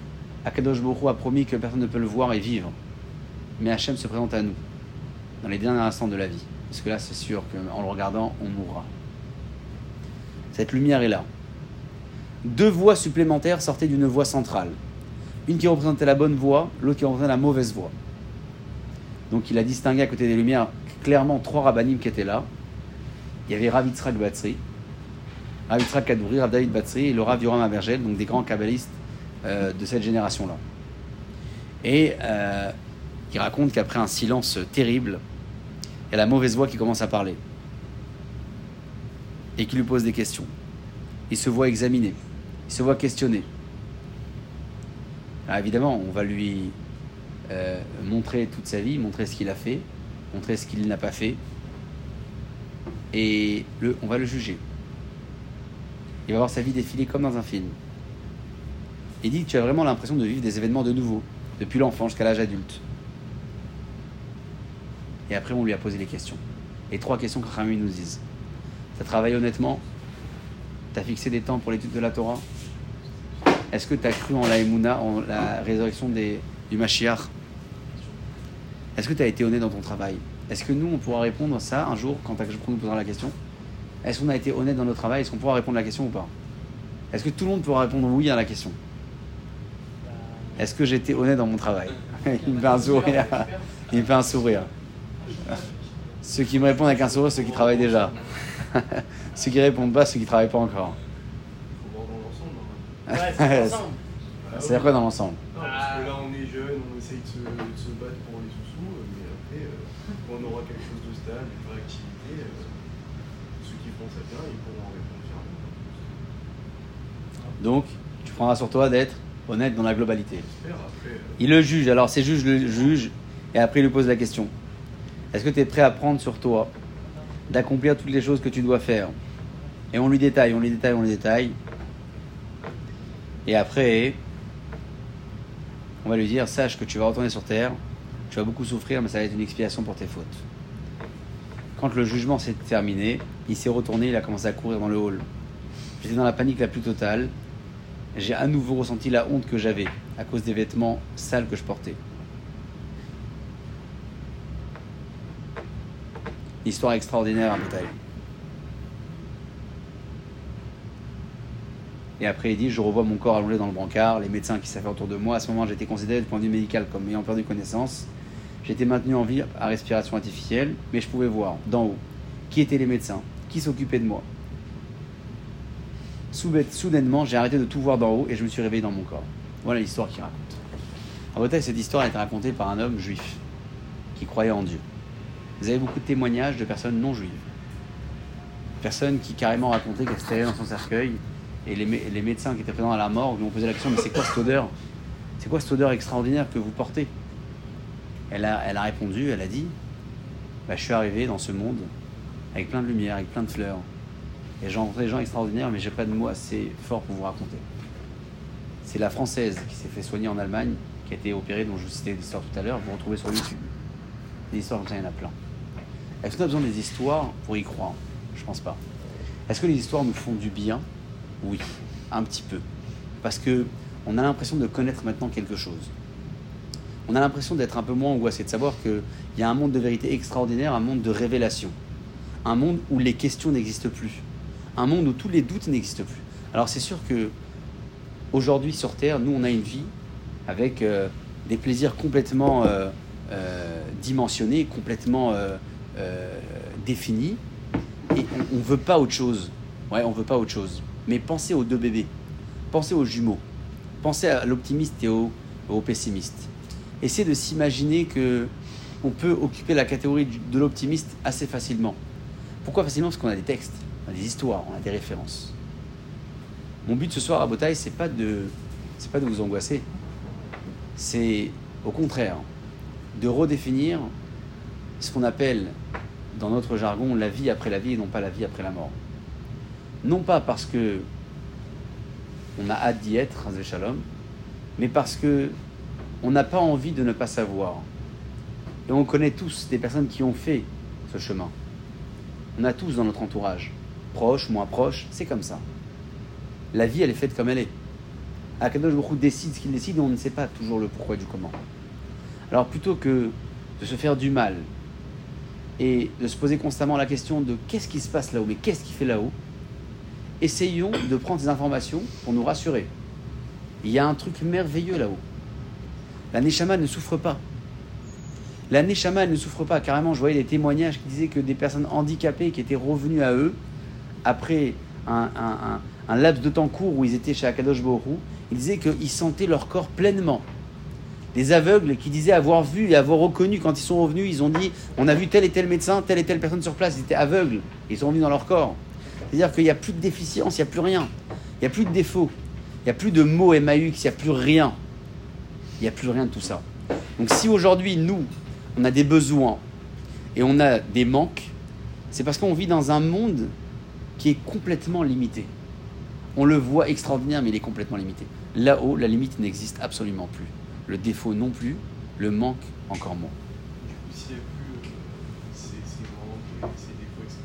Akadosh Hu a promis que personne ne peut le voir et vivre. Mais Hachem se présente à nous, dans les derniers instants de la vie. Parce que là, c'est sûr qu'en le regardant, on mourra. Cette lumière est là. Deux voix supplémentaires sortaient d'une voie centrale. Une qui représentait la bonne voie, l'autre qui représentait la mauvaise voie. Donc il a distingué à côté des lumières clairement trois rabbinim qui étaient là. Il y avait Rav Yitzhak Batsri, Rav Kadouri, Rav David Batsri et le Rav Yoram Abergel, donc des grands kabbalistes euh, de cette génération-là. Et euh, il raconte qu'après un silence terrible, il y a la mauvaise voix qui commence à parler et qui lui pose des questions. Il se voit examiner, il se voit questionner. Alors évidemment, on va lui euh, montrer toute sa vie, montrer ce qu'il a fait, montrer ce qu'il n'a pas fait, et le, on va le juger. Il va voir sa vie défiler comme dans un film. Il dit que tu as vraiment l'impression de vivre des événements de nouveau, depuis l'enfant jusqu'à l'âge adulte. Et après, on lui a posé les questions. Les trois questions que Rami nous disent. Tu as travaillé honnêtement Tu as fixé des temps pour l'étude de la Torah Est-ce que tu as cru en la Emouna, en la résurrection des, du Mashiach Est-ce que tu as été honnête dans ton travail Est-ce que nous, on pourra répondre à ça un jour quand je nous posera la question Est-ce qu'on a été honnête dans notre travail Est-ce qu'on pourra répondre à la question ou pas Est-ce que tout le monde pourra répondre oui à la question Est-ce que j'étais honnête dans mon travail Il me fait un sourire. Il me fait un sourire. Ceux qui me répondent avec un sourire, ceux qui travaillent déjà. ceux qui répondent pas, ceux qui travaillent pas encore. Il faut voir dans l'ensemble. Ouais, c'est. C'est quoi dans l'ensemble Non, parce que là, on est jeune, on essaye de se, de se battre pour les sous-sous, euh, mais après, euh, quand on aura quelque chose de stable, une vraie activité, euh, ceux qui font ça bien, ils pourront répondre fièrement. Donc, tu prendras sur toi d'être honnête dans la globalité. Après, euh, Il le juge, alors ces juges le jugent, et après il lui pose la question. Est-ce que tu es prêt à prendre sur toi d'accomplir toutes les choses que tu dois faire? Et on lui détaille, on lui détaille, on lui détaille. Et après, on va lui dire, sache que tu vas retourner sur terre, tu vas beaucoup souffrir, mais ça va être une expiation pour tes fautes. Quand le jugement s'est terminé, il s'est retourné, il a commencé à courir dans le hall. J'étais dans la panique la plus totale. J'ai à nouveau ressenti la honte que j'avais à cause des vêtements sales que je portais. Histoire extraordinaire à Bataille. Et après, il dit Je revois mon corps allongé dans le brancard, les médecins qui s'affaient autour de moi. À ce moment, j'étais considéré du point de vue médical comme ayant perdu connaissance. J'étais maintenu en vie à respiration artificielle, mais je pouvais voir d'en haut qui étaient les médecins, qui s'occupaient de moi. Soudainement, j'ai arrêté de tout voir d'en haut et je me suis réveillé dans mon corps. Voilà l'histoire qu'il raconte. En Bretagne, cette histoire a été racontée par un homme juif qui croyait en Dieu. Vous avez beaucoup de témoignages de personnes non juives. Personnes qui carrément racontaient qu'elles étaient dans son cercueil et les, mé- les médecins qui étaient présents à la mort lui ont posé la question Mais c'est quoi cette odeur? C'est quoi cette odeur extraordinaire que vous portez? Elle a, elle a répondu Elle a dit Bah, Je suis arrivé dans ce monde avec plein de lumière, avec plein de fleurs. Et j'ai rencontré des gens extraordinaires, mais j'ai pas de mots assez forts pour vous raconter. C'est la française qui s'est fait soigner en Allemagne, qui a été opérée, dont je vous citais l'histoire tout à l'heure, vous retrouvez sur YouTube. Des histoires comme ça, il y en a plein. Est-ce qu'on a besoin des histoires pour y croire? Je pense pas. Est-ce que les histoires nous font du bien? Oui, un petit peu. Parce que on a l'impression de connaître maintenant quelque chose. On a l'impression d'être un peu moins angoissé, de savoir qu'il y a un monde de vérité extraordinaire, un monde de révélation. Un monde où les questions n'existent plus. Un monde où tous les doutes n'existent plus. Alors c'est sûr que aujourd'hui sur Terre, nous on a une vie avec euh, des plaisirs complètement euh, euh, dimensionnés, complètement euh, et on ne veut pas autre chose. Ouais, on veut pas autre chose. Mais pensez aux deux bébés, pensez aux jumeaux, pensez à l'optimiste et au, pessimiste. Essayez de s'imaginer que on peut occuper la catégorie de l'optimiste assez facilement. Pourquoi facilement? Parce qu'on a des textes, on a des histoires, on a des références. Mon but ce soir à Botaille, c'est pas de, c'est pas de vous angoisser. C'est au contraire de redéfinir ce qu'on appelle dans notre jargon la vie après la vie et non pas la vie après la mort. Non pas parce que on a hâte d'y être, Shalom, mais parce que on n'a pas envie de ne pas savoir. Et on connaît tous des personnes qui ont fait ce chemin. On a tous dans notre entourage, proches, moins proches, c'est comme ça. La vie, elle est faite comme elle est. Akadosh Baruch décide ce qu'il décide on ne sait pas toujours le pourquoi du comment. Alors plutôt que de se faire du mal et de se poser constamment la question de qu'est-ce qui se passe là-haut, mais qu'est-ce qui fait là-haut, essayons de prendre ces informations pour nous rassurer. Il y a un truc merveilleux là-haut. La Neshama ne souffre pas. La Neshama elle ne souffre pas. Carrément, je voyais des témoignages qui disaient que des personnes handicapées qui étaient revenues à eux après un, un- laps de temps court où ils étaient chez Akadosh Borou, ils disaient qu'ils sentaient leur corps pleinement. Des aveugles qui disaient avoir vu et avoir reconnu quand ils sont revenus, ils ont dit on a vu tel et tel médecin, telle et telle personne sur place, ils étaient aveugles, ils sont revenus dans leur corps. C'est-à-dire qu'il n'y a plus de déficience, il n'y a plus rien, il n'y a plus de défaut, il n'y a plus de mots MAUX, il n'y a plus rien. Il n'y a plus rien de tout ça. Donc si aujourd'hui, nous, on a des besoins et on a des manques, c'est parce qu'on vit dans un monde qui est complètement limité. On le voit extraordinaire, mais il est complètement limité. Là-haut, la limite n'existe absolument plus. Le défaut non plus, le manque encore moins. Du coup, s'il n'y a plus euh, ces, ces manques, ces défauts, etc.,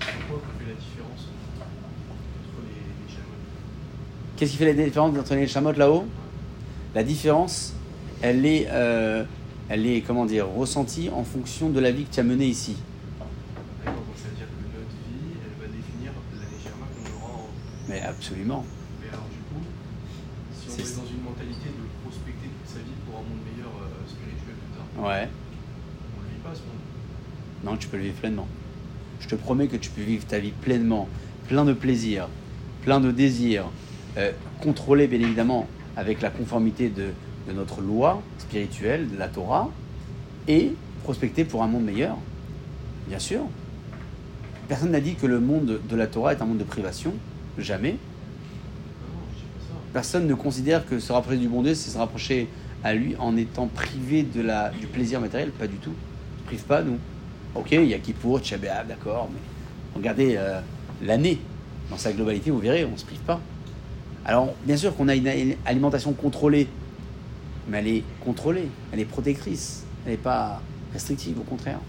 c'est pourquoi qu'on fait la différence entre les, les chamois Qu'est-ce qui fait la différence entre les chamottes là-haut? La différence, elle est, euh, elle est, comment dire, ressentie en fonction de la vie que tu as menée ici. D'accord, donc ça veut dire que notre vie, elle va définir l'année Sherma qu'on aura en. Mais absolument. Mais alors, du coup, si on C'est- est dans une mentalité de prospecter toute sa vie pour un monde meilleur euh, spirituel plus tard, Ouais. on ne le vit pas ce monde. Non, tu peux le vivre pleinement. Je te promets que tu peux vivre ta vie pleinement, plein de plaisir, plein de désirs, euh, contrôlé bien évidemment avec la conformité de, de notre loi spirituelle, de la Torah, et prospecter pour un monde meilleur. Bien sûr. Personne n'a dit que le monde de la Torah est un monde de privation. Jamais. Non, non, je dis pas ça. Personne ne considère que se rapprocher du bon Dieu, c'est se rapprocher à lui en étant privé de la, du plaisir matériel? Pas du tout. On ne prive pas, nous. Ok, il y a Kippour, Tchè B'Av, d'accord, mais regardez euh, l'année dans sa globalité, vous verrez, on ne se prive pas. Alors, bien sûr qu'on a une alimentation contrôlée, mais elle est contrôlée, elle est protectrice, elle n'est pas restrictive, au contraire.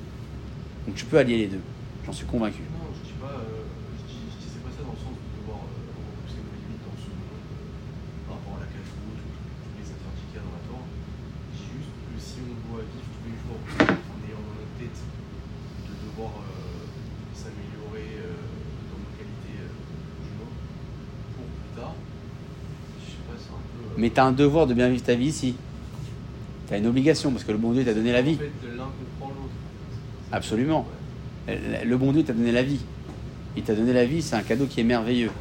Donc tu peux allier les deux, j'en suis convaincu. Non, je dis pas, euh, je, dis, je disais pas ça dans le sens de devoir euh, repousser nos limites dans ce monde euh, par rapport à la cache ou tous les interdits qu'il y a dans la Torah. Je dis juste que si on doit vivre tous les jours en ayant dans notre tête de devoir euh, s'améliorer euh, dans nos qualités euh, humaines pour plus tard, je sais pas, c'est un peu. euh, Mais tu as un devoir de bien vivre ta vie ici. Tu as une obligation, parce que le bon Dieu t'a donné la vie. Absolument. Le bon Dieu t'a donné la vie. Il t'a donné la vie, c'est un cadeau qui est merveilleux.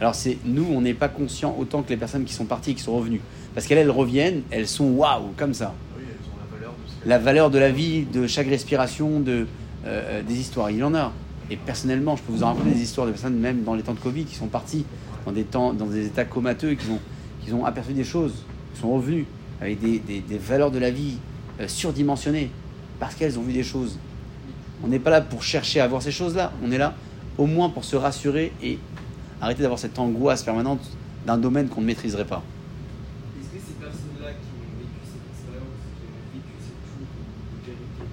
Alors c'est nous, on n'est pas conscients autant que les personnes qui sont parties, qui sont revenues. Parce qu'elles, elles reviennent, elles sont waouh, comme ça. Oui, elles ont la valeur de La valeur de la vie, de chaque respiration, de, euh, des histoires, il y en a. Et personnellement, je peux vous en raconter des histoires de personnes, même dans les temps de Covid, qui sont parties dans des, temps, dans des états comateux, qui ont, qui ont aperçu des choses, qui sont revenus avec des valeurs de la vie euh, surdimensionnées, parce qu'elles ont vu des choses. On n'est pas là pour chercher à voir ces choses-là, on est là au moins pour se rassurer et arrêter d'avoir cette angoisse permanente d'un domaine qu'on ne maîtriserait pas. Est-ce que ces personnes-là qui ont vécu cette expérience, qui ont vécu cette chose de vérité,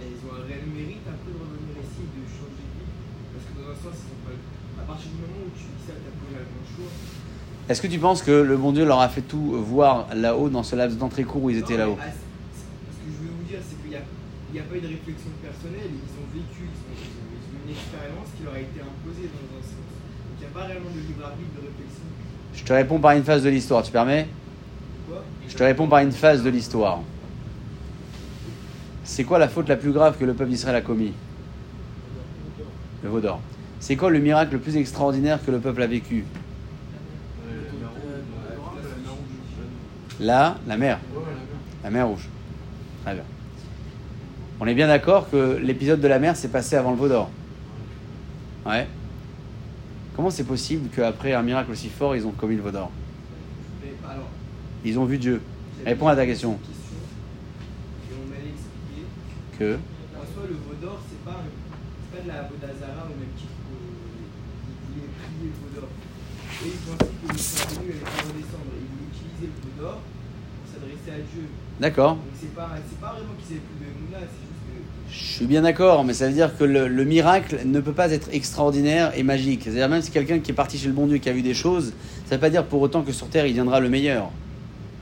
elles ont un réel mérite après de revenir ici et de changer de vie Parce que dans un sens, ils ont pas... à partir du moment où tu dis ça, tu as posé le bon choix. Est-ce que tu penses que le bon Dieu leur a fait tout voir là-haut dans ce laps d'entrée court où ils étaient là-haut ah, c'est- Ce que je veux vous dire, c'est qu'il n'y a, il y a pas eu de réflexion personnelle, ils ont vécu, ils ont, ils ont- ils ont une expérience qui leur a été imposée dans un sens. Donc il n'y a pas réellement de libre arbitre, de réflexion. Je te réponds par une phase de l'histoire, tu permets? Quoi? Je te réponds par une phase de l'histoire. C'est quoi la faute la plus grave que le peuple d'Israël a commis? Le veau d'or. C'est quoi le miracle le plus extraordinaire que le peuple a vécu Ouais, la mer rouge, la mer rouge, la mer rouge. Là, la la mer. La mer rouge. Très bien. On est bien d'accord que l'épisode de la mer s'est passé avant le veau d'or. Ouais. Comment c'est possible qu'après un miracle aussi fort, ils ont commis le veau d'or? Ils ont vu Dieu. Réponds à ta question. Et. Que En soi, le veau d'or, c'est pas, pas de la Vodazara au même titre qu'il voulait prier le veau d'or. Et et ils pensaient que le revenu allait pas redescendre. Ils utiliser le peu d'or s'adresser à Dieu. D'accord. C'est pas, vraiment qu'ils avaient plus de moula, c'est juste que. Je suis bien d'accord, mais ça veut dire que le, le miracle ne peut pas être extraordinaire et magique. C'est-à-dire même si quelqu'un qui est parti chez le bon Dieu qui a vu des choses, ça ne veut pas dire pour autant que sur terre il viendra le meilleur.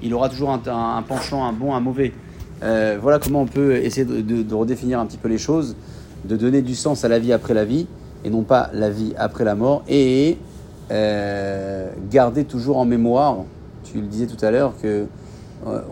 Il aura toujours un, un- un penchant, un bon, un mauvais. Euh, voilà comment on peut essayer de, de- de redéfinir un petit peu les choses, de donner du sens à la vie après la vie et non pas la vie après la mort et euh, garder toujours en mémoire, tu le disais tout à l'heure, que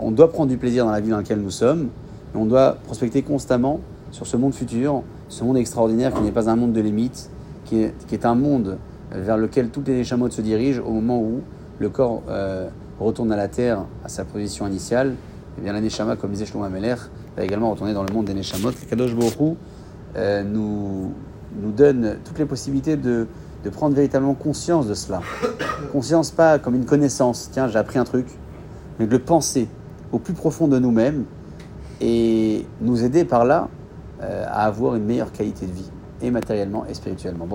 on doit prendre du plaisir dans la vie dans laquelle nous sommes, mais on doit prospecter constamment sur ce monde futur, ce monde extraordinaire qui n'est pas un monde de limites, qui est, un monde vers lequel toutes les Neshamot se dirigent au moment où le corps euh, retourne à la terre, à sa position initiale. Et bien la Neshama, comme disait Shlomo Ameler, va également retourner dans le monde des Neshamot. Le Kadosh Hu, euh, nous, donne toutes les possibilités de prendre véritablement conscience de cela. Conscience pas comme une connaissance, tiens j'ai appris un truc, mais de le penser au plus profond de nous-mêmes et nous aider par là euh, à avoir une meilleure qualité de vie, et matériellement et spirituellement.